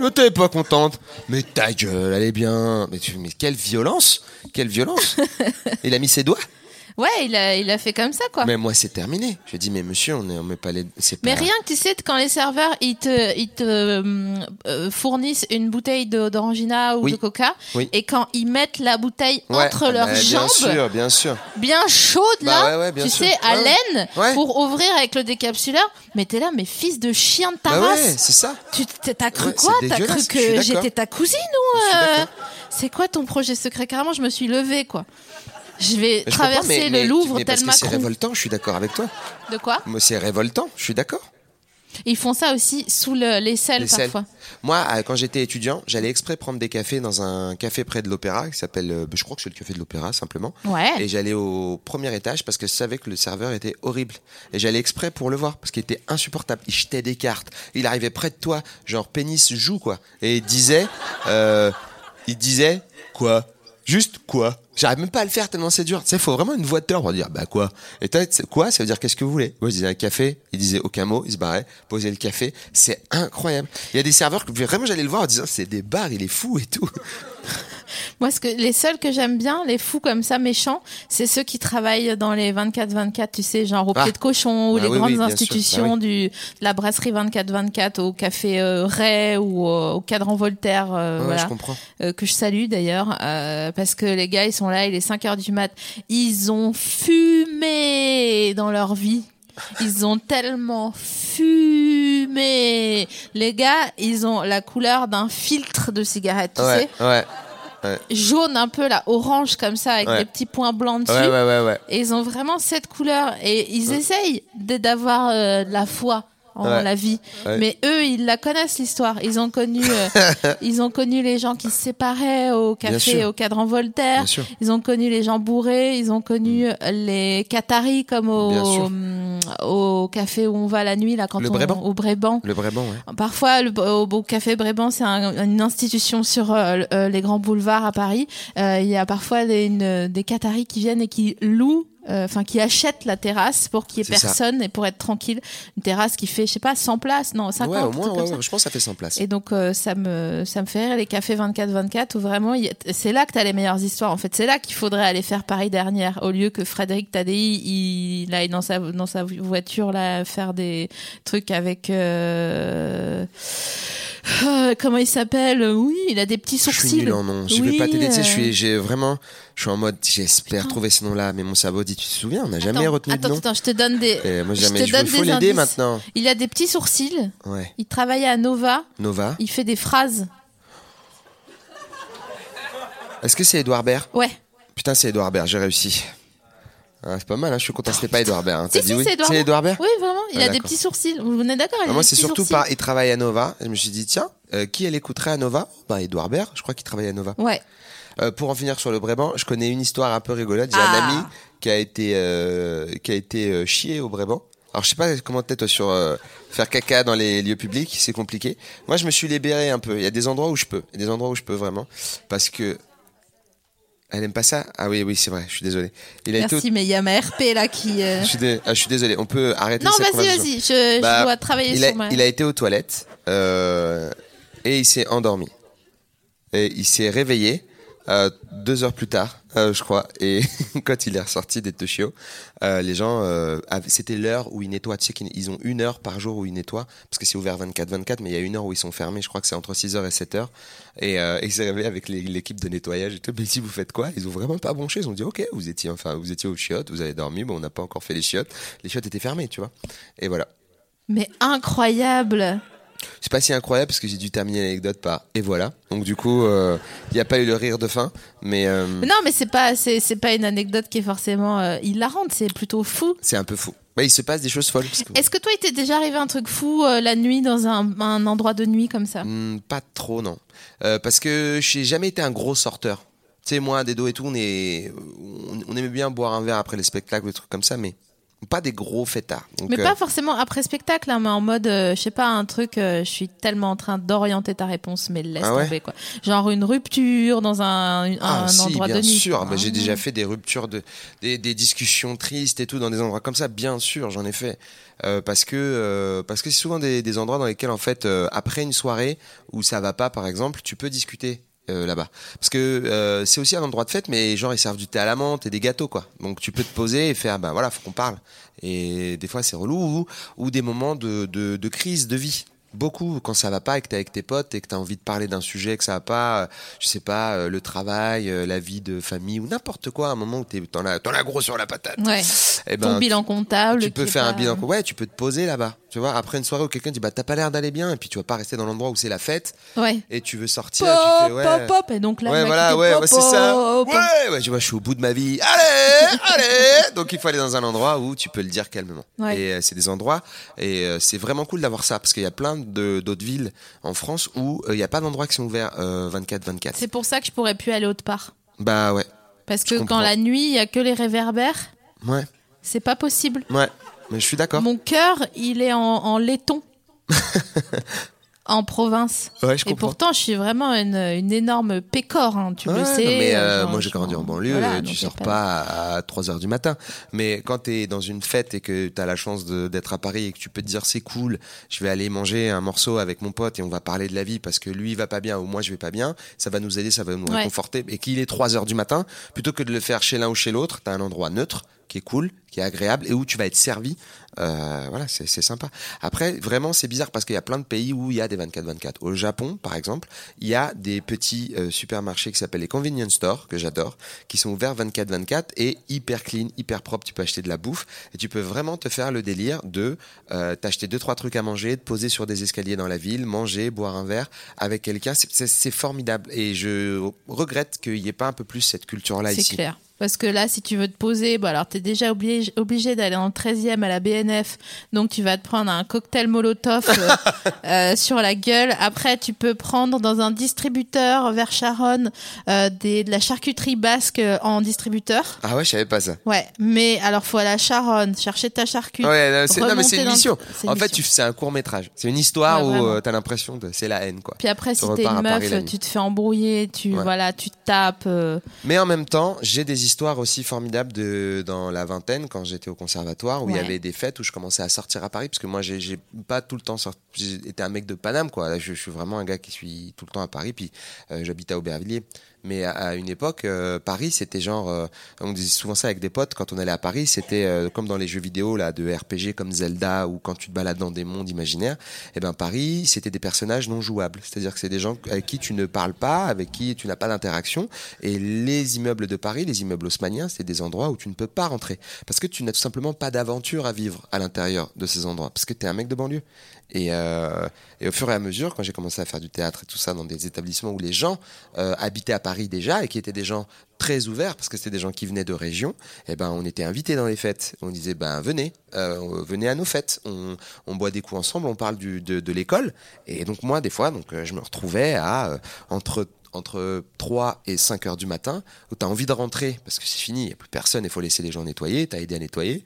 là, t'es pas contente. Mais ta gueule, elle est bien. Mais, tu, mais quelle violence Quelle violence Il a mis ses doigts Ouais, il a, il a fait comme ça quoi. Mais moi, c'est terminé. Je dis, mais monsieur, on ne on met pas les. c'est Mais rien que tu sais, quand les serveurs ils te, ils te euh, euh, fournissent une bouteille de- d'orangina ou Oui. de coca, Oui. et quand ils mettent la bouteille Ouais, entre leurs bah, jambes, Bien sûr, bien sûr. bien chaude Bah là, ouais, ouais, bien tu sûr. sais, à Ouais. laine, Ouais. pour ouvrir avec le décapsuleur, mais t'es là, mais fils de chien de ta Bah ouais, race. c'est ça. Tu t'es- t'as cru Ouais, quoi? c'est T'as cru dégueulasse, je suis que d'accord. j'étais ta cousine ou Je suis euh, d'accord. C'est quoi ton projet secret? Carrément, je me suis levée quoi. Je vais Mais je comprends, traverser mais- le mais- Louvre mais parce tel que c'est révoltant, je suis d'accord avec toi. De quoi? C'est révoltant, je suis d'accord. Ils font ça aussi sous le- les selles Les selles. parfois. Moi, euh, quand j'étais étudiant, j'allais exprès prendre des cafés dans un café près de l'opéra qui s'appelle, euh, je crois que c'est le café de l'opéra simplement. Ouais. Et j'allais au premier étage parce que je savais que le serveur était horrible. Et j'allais exprès pour le voir parce qu'il était insupportable. Il jetait des cartes. Il arrivait près de toi, genre pénis joue quoi. Et il disait, euh, il disait quoi? Juste quoi J'arrive même pas à le faire tellement c'est dur. Tu sais, faut vraiment une voix de tort pour dire bah quoi. Et toi, quoi Ça veut dire qu'est-ce que vous voulez? Moi, je disais un café. Il disait aucun mot. Il se barrait, posait le café. C'est incroyable. Il y a des serveurs que vraiment j'allais le voir en disant c'est des bars, il est fou et tout. Moi, ce que, les seuls que j'aime bien, les fous comme ça, méchants, c'est ceux qui travaillent dans les 24-24, tu sais, genre au Ah. pied de cochon ou Ah les oui, grandes oui, sûr. institutions Bah du, de la brasserie 24-24 au café euh, Ray ou au, au cadran Voltaire, euh, voilà, je comprends. euh, que je salue d'ailleurs, euh, parce que les gars, ils sont là, il est 5 heures du mat, ils ont fumé dans leur vie. Ils ont tellement fumé. Les gars, ils ont la couleur d'un filtre de cigarette, tu Ouais, sais ouais, jaune un peu là, orange comme ça, avec Ouais. des petits points blancs dessus. ouais, ouais, ouais, ouais. Et ils ont vraiment cette couleur. Et ils essayent d'avoir euh, de la foi en Ouais. la vie. Ouais. Mais eux, ils la connaissent l'histoire. Ils ont connu, euh, ils ont connu les gens qui se séparaient au café, au cadran Voltaire. Ils ont connu les gens bourrés. Ils ont connu euh, les Qataris comme sûr. au, au café où on va la nuit là quand Le on Brébant. au Brébant. Le Brébant, ouais. Parfois, le, au, au Café Brébant, c'est un- une institution sur euh, le- les grands boulevards à Paris. Euh, Il y a parfois des, une- des Qataris qui viennent et qui louent, euh, enfin qui achètent la terrasse pour qu'il y ait C'est ça. personne et pour être tranquille. Une terrasse qui fait, je sais pas, 100 places, non, 50, ouais, au moins, ouais, ouais, je pense que ça fait 100 places. Et donc euh, ça me ça me fait rire les cafés 24-24 où vraiment c'est là que t'as les meilleures histoires en fait c'est là qu'il faudrait aller faire Paris dernière au lieu que Frédéric Tadei il, il aille dans sa dans sa voiture là faire des trucs avec euh, euh, comment il s'appelle? Oui il a des petits Je sourcils suis nul en nom. Je Oui, vais pas t'aider. Tu sais, euh, je suis, j'ai vraiment, je suis en mode, j'espère trouver ce nom-là, mais mon cerveau dit, tu te souviens, on n'a jamais retenu attends, de nom. attends je te donne des Et moi, je te je donne des indices. maintenant. il a des petits sourcils Ouais. il travaille à Nova Nova. il fait des phrases Est-ce que c'est Edouard Baird? Ouais Putain, c'est Edouard Baird, j'ai réussi. Ah, c'est pas mal, hein, je suis content, c'était pas Edouard Baird. hein. Si, si, oui c'est Edouard Baird oui vraiment il Ah, a des petits sourcils vous venez d'accord Ah, Moi, c'est surtout sourcils. par, il travaille à Nova. Je me suis dit, tiens, euh, qui elle écouterait à Nova? Bah, Edouard Baird, je crois qu'il travaille à Nova. ouais Euh, pour en finir sur le Brébant, je connais une histoire un peu rigolote. J'ai Ah. un ami qui a été euh, qui a été euh, chié au Brébant. Alors je sais pas comment t'es toi sur euh, faire caca dans les lieux publics, c'est compliqué. Moi je me suis libéré un peu. Il y a des endroits où je peux, il y a des endroits où je peux vraiment, parce que elle aime pas ça. Ah oui oui c'est vrai, je suis désolé. Il a été. Merci, mais il y a ma RP là qui. euh, au- Je suis, dé- ah, je suis désolé. On peut arrêter Non, vas-y, vas-y, je, je Bah, dois travailler il a, sur ma. il a été aux toilettes euh, et il s'est endormi. Et il s'est réveillé euh, deux heures plus tard, euh, je crois. Et quand il est ressorti des Toshio, euh, les gens, euh, c'était l'heure où ils nettoient. Tu sais qu'ils ils ont une heure par jour où ils nettoient, parce que c'est ouvert 24-24, mais il y a une heure où ils sont fermés. Je crois que c'est entre 6 heures et 7 heures. Et euh, il s'est avec l'équipe de nettoyage et tout. Mais si vous faites quoi? Ils ont vraiment pas bronché. Ils ont dit ok, vous étiez enfin vous étiez aux chiottes, vous avez dormi, bon on n'a pas encore fait les chiottes. Les chiottes étaient fermées, tu vois. Et voilà. Mais incroyable. C'est pas si incroyable parce que j'ai dû terminer l'anecdote par et voilà. Donc du coup, il n'y a pas eu le rire de fin, mais euh, Non, mais c'est pas, c'est, c'est pas une anecdote qui est forcément euh, hilarante, c'est plutôt fou. c'est un peu fou. Mais il se passe des choses folles. que- Est-ce que toi, il t'est déjà arrivé un truc fou euh, la nuit dans un, un endroit de nuit comme ça? Hmm, pas trop non, Euh, parce que j'ai jamais été un gros sorteur. Tu sais moi, des dos et tout, on est, on, on aimait bien boire un verre après les spectacles, des trucs comme ça, mais pas des gros fêtards. Donc, Mais euh, pas forcément après spectacle, hein, mais en mode, euh, je sais pas, un truc, euh, je suis tellement en train d'orienter ta réponse, mais laisse Ah ouais tomber quoi. Genre une rupture dans un, un Ah si, endroit bien de sûr. Bah, j'ai Ah. déjà fait des ruptures de, des, des discussions tristes et tout dans des endroits comme ça. Bien sûr, j'en ai fait Euh, parce que euh, parce que c'est souvent des, des endroits dans lesquels en fait euh, après une soirée où ça va pas par exemple, tu peux discuter. Euh, là-bas. Parce que euh, c'est aussi un endroit de fête mais genre ils servent du thé à la menthe et des gâteaux quoi. Donc tu peux te poser et faire ben voilà faut qu'on parle. Et des fois c'est relou ou, ou des moments de, de, de crise de vie. Beaucoup quand ça va pas et que t'es avec tes potes et que t'as envie de parler d'un sujet que ça va pas euh, je sais pas le travail la vie de famille ou n'importe quoi un moment où t'es t'en as t'en as gros sur la patate. Ouais. Eh Ton ben, bilan comptable. tu peux faire un bilan ouais tu peux te poser là-bas Tu vois, après une soirée où quelqu'un dit bah t'as pas l'air d'aller bien et puis tu vas pas rester dans l'endroit où c'est la fête Ouais. et tu veux sortir, Pop, tu fais ouais. pop, pop. Et donc là, ouais, voilà, ouais, ouais, c'est ça. Ouais, ouais, je vois, je suis au bout de ma vie. Allez, allez. Donc il faut aller dans un endroit où tu peux le dire calmement. Ouais. Et euh, c'est des endroits et euh, c'est vraiment cool d'avoir ça parce qu'il y a plein d'autres villes en France où euh, il y a pas d'endroits qui sont ouverts 24/24. C'est pour ça que je pourrais plus aller autre part. Bah ouais, Parce que quand la nuit, il y a que les réverbères, ouais, c'est pas possible. ouais. Mais je suis d'accord. Mon cœur, il est en, en laiton. en province. Ouais, je Et comprends. pourtant, je suis vraiment une, une énorme pécore, hein, tu le Ouais, sais. non, mais euh, genre, moi j'ai grandi en banlieue, voilà, euh, tu sors pas à 3 heures du matin. Mais quand tu es dans une fête et que tu as la chance d'être à Paris et que tu peux te dire c'est cool, je vais aller manger un morceau avec mon pote et on va parler de la vie parce que lui il va pas bien ou moi je vais pas bien, ça va nous aider, ça va nous Ouais. réconforter. Et qu'il est 3 heures du matin, plutôt que de le faire chez l'un ou chez l'autre, tu as un endroit neutre qui est cool, qui est agréable et où tu vas être servi. Euh, voilà, c'est c'est sympa. Après, vraiment, c'est bizarre parce qu'il y a plein de pays où il y a des 24-24. Au Japon, par exemple, il y a des petits euh, supermarchés qui s'appellent les convenience stores, que j'adore, qui sont ouverts 24-24 et hyper clean, hyper propre. Tu peux acheter de la bouffe et tu peux vraiment te faire le délire de euh, t'acheter deux trois trucs à manger, te poser sur des escaliers dans la ville, manger, boire un verre avec quelqu'un. C'est- C'est c'est formidable et je regrette qu'il n'y ait pas un peu plus cette culture-là C'est ici. clair. Parce que là, si tu veux te poser, bon, alors tu es déjà obligé, obligé d'aller en 13e à la BNF. Donc, tu vas te prendre un cocktail Molotov euh, euh, sur la gueule. Après, tu peux prendre dans un distributeur vers Charonne euh, des, de la charcuterie basque en distributeur. Ah ouais, je savais pas ça. Ouais, mais alors, faut aller à Charonne, chercher ta charcuterie. Ouais, non, c'est une dans mission. une En fait, tu c'est un court métrage. C'est une histoire Ouais, où euh, t'as l'impression de c'est la haine quoi. Puis après, Tu si t'es une Paris meuf, tu te fais embrouiller, tu, Ouais. voilà, tu te tapes. Mais en même temps, j'ai des histoires aussi formidables de dans la vingtaine quand j'étais au conservatoire où il y avait des fêtes où je commençais à sortir à Paris parce que moi j'ai pas tout le temps sorti. Été un mec de Paname quoi. Là, je, je suis vraiment un gars qui suis tout le temps à Paris puis euh, j'habite à Aubervilliers. Mais à, une époque, euh, Paris, c'était genre, euh, on disait souvent ça avec des potes quand on allait à Paris, c'était euh, comme dans les jeux vidéo là de RPG comme Zelda ou quand tu te balades dans des mondes imaginaires. Et ben Paris, c'était des personnages non jouables, c'est-à-dire que c'est des gens avec qui tu ne parles pas, avec qui tu n'as pas d'interaction. Et les immeubles de Paris, les immeubles haussmanniens, c'est des endroits où tu ne peux pas rentrer parce que tu n'as tout simplement pas d'aventure à vivre à l'intérieur de ces endroits parce que tu es un mec de banlieue. Et, euh, et au fur et à mesure, quand j'ai commencé à faire du théâtre et tout ça dans des établissements où les gens euh, habitaient à Paris déjà et qui étaient des gens très ouverts parce que c'était des gens qui venaient de région, et ben on était invités dans les fêtes. On disait ben venez, euh, venez à nos fêtes. On, boit des coups ensemble, on parle de, de l'école. Et donc moi des fois, donc je me retrouvais à entre entre 3 et 5 heures du matin où tu as envie de rentrer parce que c'est fini, il n'y a plus personne, il faut laisser les gens nettoyer, tu as aidé à nettoyer.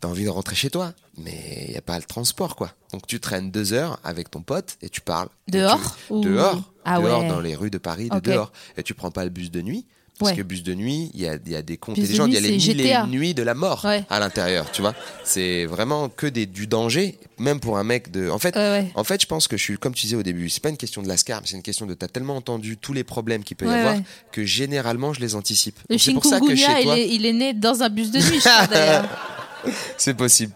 T'as envie de rentrer chez toi, mais il n'y a pas le transport, quoi. Donc tu traînes deux heures avec ton pote et tu parles. Dehors tu- ou- Dehors. Ah dehors ouais. dans les rues de Paris, de dehors. Et tu prends pas le bus de nuit. Parce Ouais. que bus de nuit, il y a, il y a des comptes Bus et des de gens, il y a les mille et nuits de la mort Ouais. à l'intérieur, tu vois. C'est vraiment que des, du danger, même pour un mec de. En fait, ouais. en fait, je pense que je suis, comme tu disais au début, c'est pas une question de lascar, mais c'est une question de t'as tellement entendu tous les problèmes qu'il peut y avoir que généralement je les anticipe. Le C'est pour ça que chez il, toi, est, il est né dans un bus de nuit, d'ailleurs. c'est possible.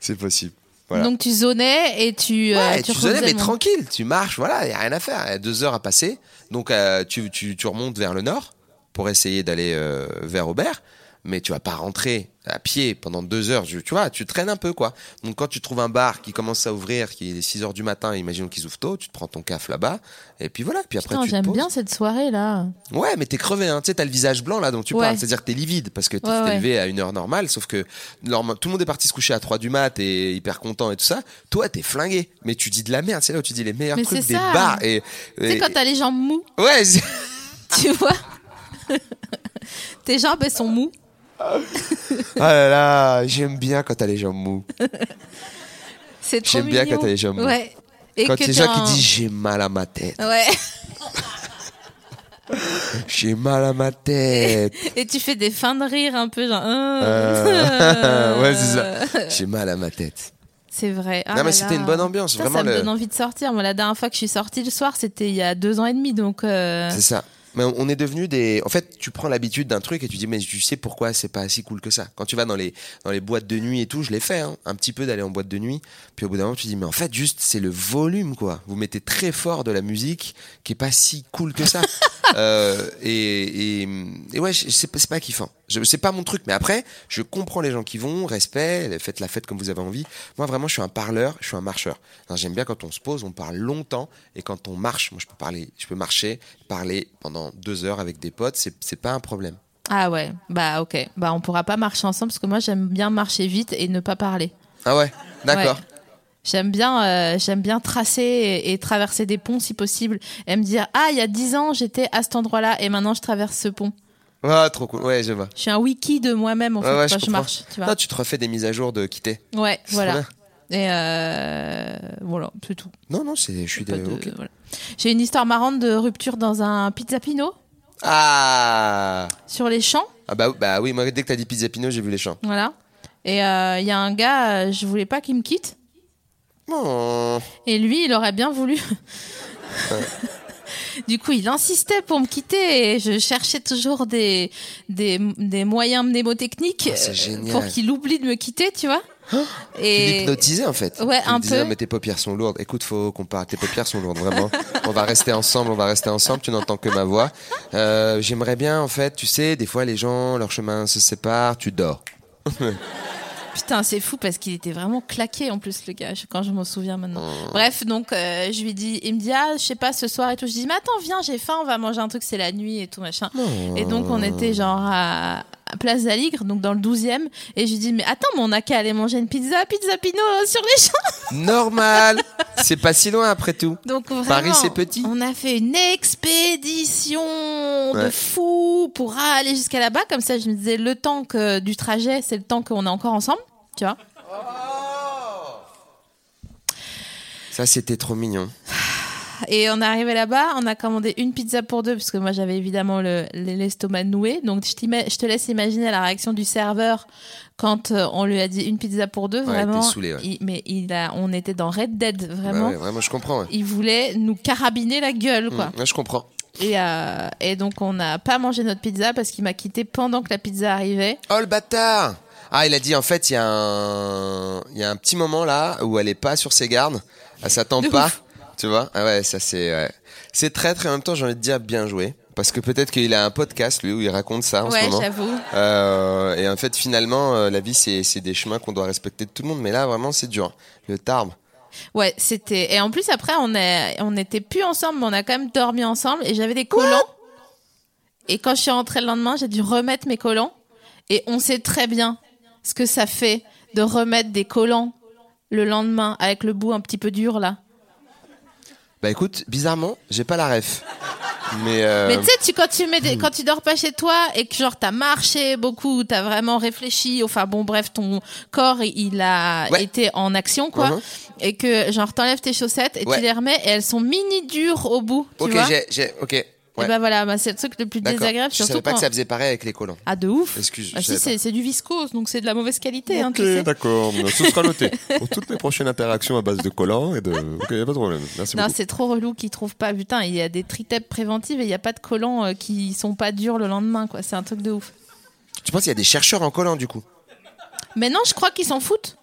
C'est possible. Voilà. Donc tu zonais et tu. euh, Ouais, tu tu refaisais mais tranquille, tu marches, voilà, il n'y a rien à faire. Il y a deux heures à passer. Donc, euh, tu, tu, tu remontes vers le nord pour essayer d'aller euh, vers Aubert. Mais tu vas pas rentrer à pied pendant deux heures. Tu, vois, tu traînes un peu, quoi. Donc, quand tu trouves un bar qui commence à ouvrir, qui est 6 heures du matin, imaginons qu'ils ouvrent tôt, tu te prends ton caf là-bas. Et puis voilà. Puis après, Putain, tu j'aime bien cette soirée là. Ouais, mais t'es crevé, hein. Tu sais, t'as le visage blanc là dont tu Ouais. parles. C'est-à-dire que t'es livide parce que Ouais, t'es ouais. levé à une heure normale, sauf que tout le monde est parti se coucher à 3 du mat et hyper content et tout ça. Toi, t'es flingué. Mais tu dis de la merde. C'est là où tu dis les meilleurs Mais trucs des ça. bars. Et, Tu sais, quand t'as les jambes mous, Ouais, tu vois Tes jambes, elles sont mous. Ah là là, j'aime bien quand t'as les jambes mous. C'est trop J'aime bien mignon. quand t'as les jambes mous. Ouais. Et Quand que les gens qui disent j'ai mal à ma tête, Ouais. j'ai mal à ma tête. Et tu fais des fins de rire un peu genre. Euh, ouais, c'est ça. J'ai mal à ma tête. C'est vrai. Ah non, mais c'était une bonne ambiance. Ça, vraiment, ça me le- donne envie de sortir. Moi, la dernière fois que je suis sortie le soir, c'était il y a deux ans et demi. Donc, euh, C'est ça. Mais on est devenu des. En fait, tu prends l'habitude d'un truc et tu dis, mais tu sais pourquoi c'est pas si cool que ça. Quand tu vas dans les, dans les boîtes de nuit et tout, je l'ai fait, hein, un petit peu d'aller en boîte de nuit. Puis au bout d'un moment, tu dis, mais en fait, juste, c'est le volume, quoi. Vous mettez très fort de la musique qui est pas si cool que ça. Euh, et, et, et ouais, c'est pas kiffant. Je- C'est pas mon truc. Mais après, je comprends les gens qui vont, respect, faites la fête comme vous avez envie. Moi, vraiment, je suis un parleur, je suis un marcheur. J'aime bien quand on se pose, on parle longtemps. Et quand on marche, moi, je peux parler, je peux marcher, parler pendant deux heures avec des potes. C'est c'est pas un problème. Ah ouais, bah ok. Bah on pourra pas marcher ensemble parce que moi j'aime bien marcher vite et ne pas parler. Ah ouais, d'accord. Ouais. J'aime bien, euh, j'aime bien tracer et, et traverser des ponts si possible et me dire ah il y a dix ans j'étais à cet endroit-là et maintenant je traverse ce pont. Ah, trop cool. Ouais, je vois. Je suis un wiki de moi-même en fait ouais, quand je marche, tu vois. Non, tu te refais des mises à jour de quitter. Ouais, voilà. Et euh, voilà, c'est tout. Non, non, je suis de, voilà. J'ai une histoire marrante de rupture dans un pizza pino Ah! sur les champs. Ah bah, bah oui, moi dès que t'as dit pizza pino, j'ai vu les champs. Voilà. Et euh, il y a un gars, euh, je voulais pas qu'il me quitte. Oh. Et lui, il aurait bien voulu. du coup, il insistait pour me quitter et je cherchais toujours des, des, des moyens mnémotechniques Ah, euh, pour qu'il oublie de me quitter, tu vois. Tu Et l'hypnotisais en fait. Ouais, Tu un disais, peu. Ah, mais tes paupières sont lourdes. Écoute, faut qu'on parle. Tes paupières sont lourdes, vraiment. on va rester ensemble, on va rester ensemble. Tu n'entends que ma voix. Euh, J'aimerais bien, en fait, tu sais, des fois les gens, leur chemin se sépare, tu dors. putain, c'est fou parce qu'il était vraiment claqué en plus, le gars, quand je m'en souviens maintenant. Oh. Bref, donc euh, je lui dis, il me dit, ah, je sais pas, ce soir et tout. Je dis, mais attends, viens, j'ai faim, on va manger un truc, c'est la nuit et tout, machin. Et donc, on était genre à Place d'Aligre, donc dans le 12e. Et je lui dis, mais attends, mais on a qu'à aller manger une pizza, pizza Pino euh, sur les champs. Normal. c'est pas si loin après tout. Donc vraiment, Paris, c'est petit. On a fait une expédition de fou pour aller jusqu'à là-bas. Comme ça, je me disais, le temps que, du trajet, c'est le temps qu'on est encore ensemble. Tu vois Ça, c'était trop mignon. Et on est arrivé là-bas, on a commandé une pizza pour deux, parce que moi j'avais évidemment le- l'estomac noué. Donc je, te laisse imaginer la réaction du serveur quand euh, on lui a dit une pizza pour deux. Vraiment, saoulé, ouais. il- mais il a, on était dans Red Dead, vraiment. Bah ouais, vraiment, je comprends. Il voulait nous carabiner la gueule, quoi. Mmh, je comprends. Et, euh, et donc on n'a pas mangé notre pizza parce qu'il m'a quitté pendant que la pizza arrivait. Oh le bâtard Ah, il a dit en fait, il y, a un... il y a un petit moment là où elle est pas sur ses gardes, elle s'attend pas, ouf. Tu vois? Ah ouais, ça c'est ouais. c'est traître et en même temps j'ai envie de dire bien joué parce que peut-être qu'il a un podcast lui où il raconte ça en ce ouais, moment. j'avoue. Euh, et en fait finalement euh, la vie c'est c'est des chemins qu'on doit respecter de tout le monde, mais là vraiment c'est dur. Le tarbe. Ouais, c'était. Et en plus après on est, on n'était plus ensemble, mais on a quand même dormi ensemble. Et j'avais des collants. Et quand je suis rentrée le lendemain, j'ai dû remettre mes collants. Et on sait très bien ce que ça fait de remettre des collants le lendemain avec le bout un petit peu dur là. Bah écoute, bizarrement, j'ai pas la ref. Mais, euh, Mais tu sais, tu, quand, tu mets des- quand tu dors pas chez toi et que genre t'as marché beaucoup, t'as vraiment réfléchi, enfin bon bref, ton corps il- a Ouais. été en action quoi, Mhm. et que genre t'enlèves tes chaussettes et Ouais. tu les remets et elles sont mini dures au bout, tu ok, vois. ok. Et bah voilà, bah, c'est le truc le plus désagréable, Je savais pas quand... que ça faisait pareil avec les collants. Ah de ouf. Excuse. Bah, si c'est du viscose, donc c'est de la mauvaise qualité, hein, tu sais. d'accord. Ce sera noté. Pour toutes mes prochaines interactions à base de collants et de. Ok, y a pas de problème. Merci Non, c'est trop relou qu'ils trouvent pas. Putain, il y a des tritèpes préventives et il y a pas de collants euh, qui sont pas durs le lendemain, quoi. C'est un truc de ouf. Tu penses qu'il y a des chercheurs en collants du coup? Mais non, je crois qu'ils s'en foutent.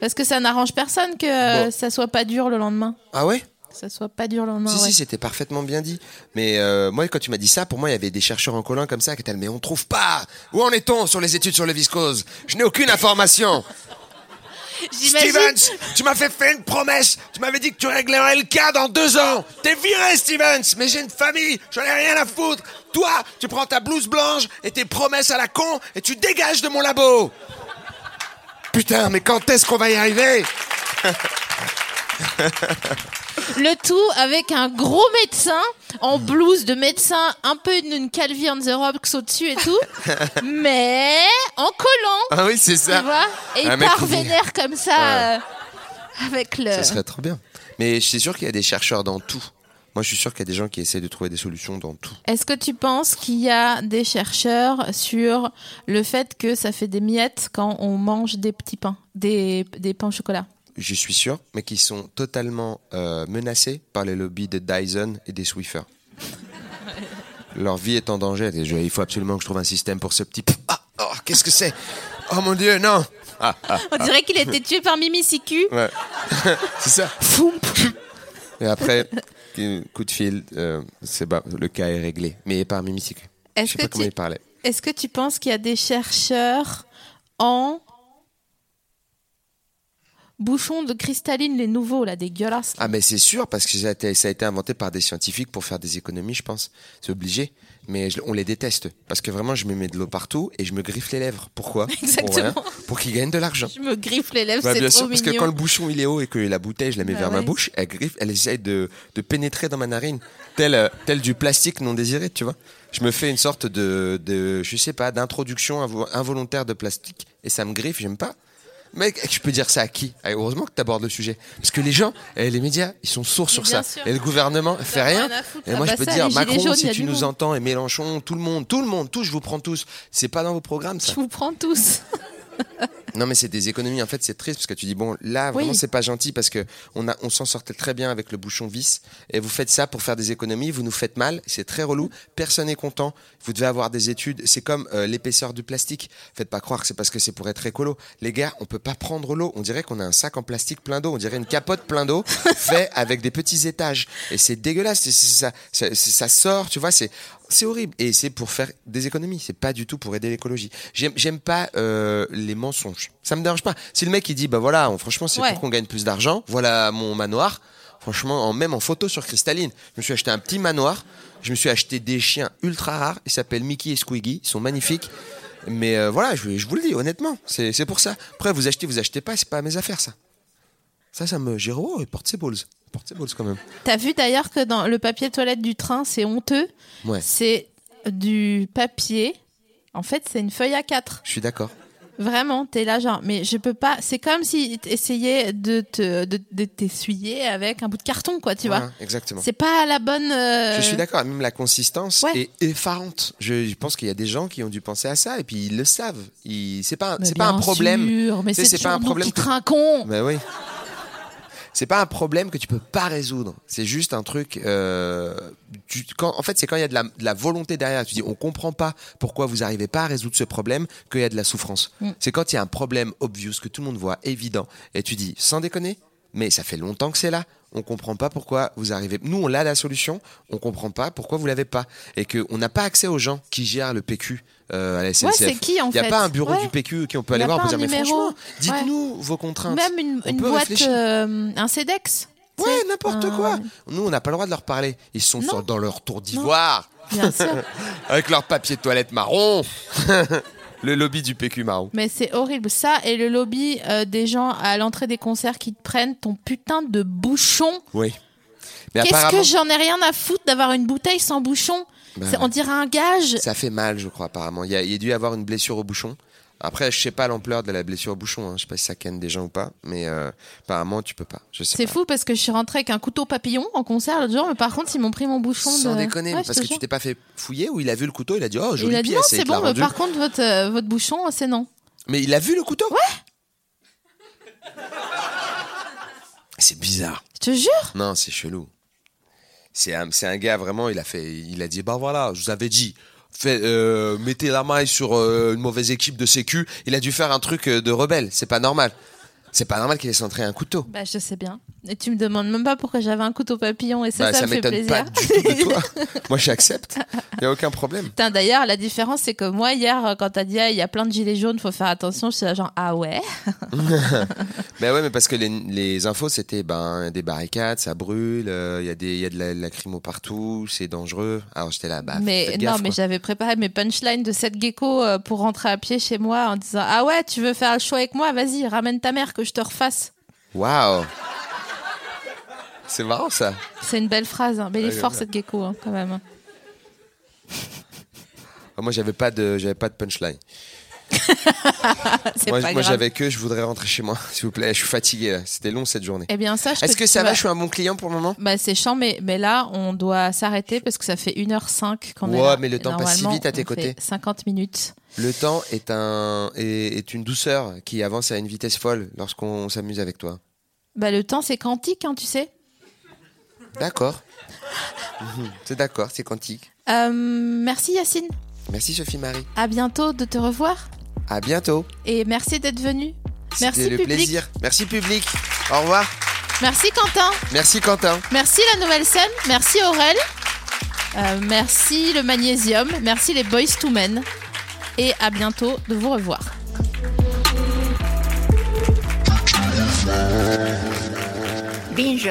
Parce que ça n'arrange personne que euh, Bon. ça soit pas dur le lendemain. Ah ouais? Ça soit pas dur le lendemain. Si, ouais. si, c'était parfaitement bien dit. Mais euh, moi, quand tu m'as dit ça, pour moi, il y avait des chercheurs en collant comme ça qui étaient mais on trouve pas. Où en est-on sur les études sur le viscose? Je n'ai aucune information. Stevens, tu m'as fait faire une promesse. Tu m'avais dit que tu réglerais le cas dans deux ans. T'es viré, Stevens. Mais j'ai une famille. J'en ai rien à foutre. Toi, tu prends ta blouse blanche et tes promesses à la con et tu dégages de mon labo. Putain, mais quand est-ce qu'on va y arriver? Le tout avec un gros médecin en blouse de médecin, un peu une Calvi on the Rocks au-dessus et tout, mais en collant, Ah oui, c'est tu ça. vois. Et il Un part vénère comme ça, euh, avec le. Ça serait trop bien. Mais je suis sûr qu'il y a des chercheurs dans tout. Moi, je suis sûr qu'il y a des gens qui essaient de trouver des solutions dans tout. Est-ce que tu penses qu'il y a des chercheurs sur le fait que ça fait des miettes quand on mange des petits pains, des, des pains au chocolat? Je suis sûr, mais qui sont totalement euh, menacés par les lobbies de Dyson et des Swiffer. Leur vie est en danger. Il faut absolument que je trouve un système pour ce petit. Ah, oh, qu'est-ce que c'est? Oh mon dieu, non Ah, ah, On dirait qu'il a été tué par Mimi Siku. ouais. c'est ça. Et après, coup de fil, euh, c'est le cas est réglé. Mais par Mimi Siku. Je sais que, pas comment il parlait. est-ce que tu penses qu'il y a des chercheurs en bouchons de cristalline, les nouveaux, là, dégueulasses là Ah mais c'est sûr parce que ça a, été, ça a été inventé par des scientifiques pour faire des économies, je pense. C'est obligé. Mais je- on les déteste parce que vraiment je me mets de l'eau partout et je me griffe les lèvres. Pourquoi? Exactement. Pour, qu'ils gagnent de l'argent. Je me griffe les lèvres, Bah, c'est bien trop sûr, parce que mignon. quand le bouchon il est haut et que la bouteille je la mets Bah vers ma bouche, elle griffe, elle essaye de, de pénétrer dans ma narine, tel, tel du plastique non désiré, tu vois. Je me fais une sorte de, de je sais pas, d'introduction invo- involontaire de plastique et ça me griffe, j'aime pas. Mec, je peux dire ça à qui? Ah, Heureusement que tu abordes le sujet. Parce que les gens, et les médias, ils sont sourds sur ça. sûr. Et le gouvernement fait rien. Et Ah moi, bah je peux ça, dire, Macron, jaunes, si tu nous monde. entends, et Mélenchon, tout le monde, tout le monde, tous, je vous prends tous. C'est pas dans vos programmes, ça. Je vous prends tous. Non, mais c'est des économies. En fait, c'est triste parce que tu dis bon, là vraiment, Oui. c'est pas gentil parce que on a, on s'en sortait très bien avec le bouchon vis. Et vous faites ça pour faire des économies. Vous nous faites mal. C'est très relou. Personne n'est content. Vous devez avoir des études. C'est comme euh, l'épaisseur du plastique. Faites pas croire que c'est parce que c'est pour être écolo. Les gars, on peut pas prendre l'eau. On dirait qu'on a un sac en plastique plein d'eau. On dirait une capote plein d'eau fait avec des petits étages. Et c'est dégueulasse. Ça, ça, ça sort. Tu vois, c'est c'est horrible et c'est pour faire des économies. C'est pas du tout pour aider l'écologie. J'aime j'aime pas euh, les mensonges. Ça me dérange pas. Si le mec il dit bah voilà, on- franchement c'est Ouais. pour qu'on gagne plus d'argent. Voilà mon manoir. Franchement, en, même en photo sur cristalline, je me suis acheté un petit manoir. Je me suis acheté des chiens ultra rares. Ils s'appellent Mickey et Squiggy. Ils sont magnifiques. Mais euh, voilà, je, je vous le dis honnêtement, c'est pour ça. Après, vous achetez, vous achetez pas, c'est pas mes affaires ça. Ça, ça me. Géraud, il porte ses balls. Il porte ses balls quand même. T'as vu d'ailleurs que dans le papier toilette du train, c'est honteux. Ouais, C'est du papier. En fait, c'est une feuille à 4. je suis d'accord. Vraiment, t'es là genre, mais je peux pas. C'est comme si t'essayais de te de, de t'essuyer avec un bout de carton, quoi, tu vois. Voilà, exactement. C'est pas la bonne. euh, Je suis d'accord, même la consistance Ouais. est effarante. Je, je pense qu'il y a des gens qui ont dû penser à ça et puis ils le savent. Ils- C'est pas, un- Mais c'est pas un problème. sûr, mais c'est pas un problème que- trinquons. Bah oui. C'est pas un problème que tu peux pas résoudre. C'est juste un truc. euh, tu- quand, en fait, c'est quand il y a de la, de la volonté derrière. Tu dis, on comprend pas pourquoi vous arrivez pas à résoudre ce problème, qu'il y a de la souffrance. Mm. C'est quand il y a un problème obvious que tout le monde voit, évident, et tu dis, sans déconner, mais ça fait longtemps que c'est là. On comprend pas pourquoi vous arrivez. Nous, on a la solution. On comprend pas pourquoi vous l'avez pas, et que on n'a pas accès aux gens qui gèrent le PQ euh, à la SNCF. Ouais, c'est qui en Il n'y a fait pas un bureau Ouais. du PQ qui on peut aller voir pour dire, mais franchement, dites-nous vos contraintes. Même une, On une peut boîte, euh, un CEDEX. Ouais, n'importe quoi. Nous, on n'a pas le droit de leur parler. Ils sont sur- dans leur tour d'ivoire, Bien sûr. avec leur papier de toilette marron. le lobby du PQ marron. Mais c'est horrible. Ça et le lobby euh, des gens à l'entrée des concerts qui te prennent ton putain de bouchon. Oui. Qu'est-ce apparemment, que j'en ai rien à foutre d'avoir une bouteille sans bouchon? Ben, C'est- On dirait un gage. ça fait mal, je crois, apparemment. Il y a, il y a dû y avoir une blessure au bouchon. Après, je sais pas l'ampleur de la blessure au bouchon. Hein. Je sais pas si ça canne des gens ou pas, mais euh, apparemment, tu peux pas. Je sais C'est pas. fou parce que je suis rentrée avec un couteau papillon en concert l'autre jour, mais par contre, ils m'ont pris mon bouchon Sans de. déconner, Ouais, parce que tu t'es pas fait fouiller ou il a vu le couteau, il a dit oh Il jolie a dit pièce non, il c'est bon, mais par contre, votre, euh, votre bouchon, c'est non. Mais il a vu le couteau? C'est bizarre. Je te jure. Non, c'est chelou. C'est un, c'est un gars vraiment, il a fait, il a dit bah voilà, je vous avais dit, fait, euh, mettez la maille sur euh, une mauvaise équipe de sécu. Il a dû faire un truc euh, de rebelle. C'est pas normal. C'est pas normal qu'il ait centré un couteau. Bah, je sais bien. Et tu me demandes même pas pourquoi j'avais un couteau papillon et ça, Bah, ça, ça me fait m'étonne plaisir. pas du tout de toi. Moi, j'accepte. Il y a aucun problème. D'ailleurs, la différence, c'est que moi, hier, quand t'as dit, ah, il y a plein de gilets jaunes, faut faire attention, je suis là genre, ah ouais? Mais ouais, mais parce que les, les infos, c'était ben des barricades, ça brûle, euh, il y a des, y a de la, lacrymo partout, c'est dangereux. Alors j'étais là, bah mais non, gaffe, mais j'avais préparé mes punchlines de cette gecko euh, pour rentrer à pied chez moi en disant, ah ouais, tu veux faire le show avec moi, vas-y, ramène ta mère que je te refasse. Waouh. C'est marrant ça. C'est une belle phrase, hein. mais il est Ouais, fort ouais. cette gecko hein, quand même. Ah, Moi, j'avais pas de, j'avais pas de punchline. Moi, moi, j'avais que je voudrais rentrer chez moi, s'il vous plaît. Je suis fatigué. là. C'était long cette journée. Eh bien Est-ce que ça va? Je suis un bon client pour le moment? Bah c'est chiant, mais, mais là, on doit s'arrêter parce que ça fait 1h05 qu'on est Ouais, là. mais le temps passe si vite à tes côtés. 50 minutes. Le temps est un est, est une douceur qui avance à une vitesse folle lorsqu'on s'amuse avec toi. Bah le temps, c'est quantique, hein, tu sais. D'accord. C'est d'accord, c'est quantique. Euh, merci Yacine. Merci Sophie Marie. À bientôt de te revoir. À bientôt. Et merci d'être venu. Merci C'était le public. plaisir. Merci public. Au revoir. Merci Quentin. Merci Quentin. Merci la nouvelle scène. Merci Aurel. Euh, merci le magnésium. Merci les Boys to Men. Et à bientôt de vous revoir. Binge.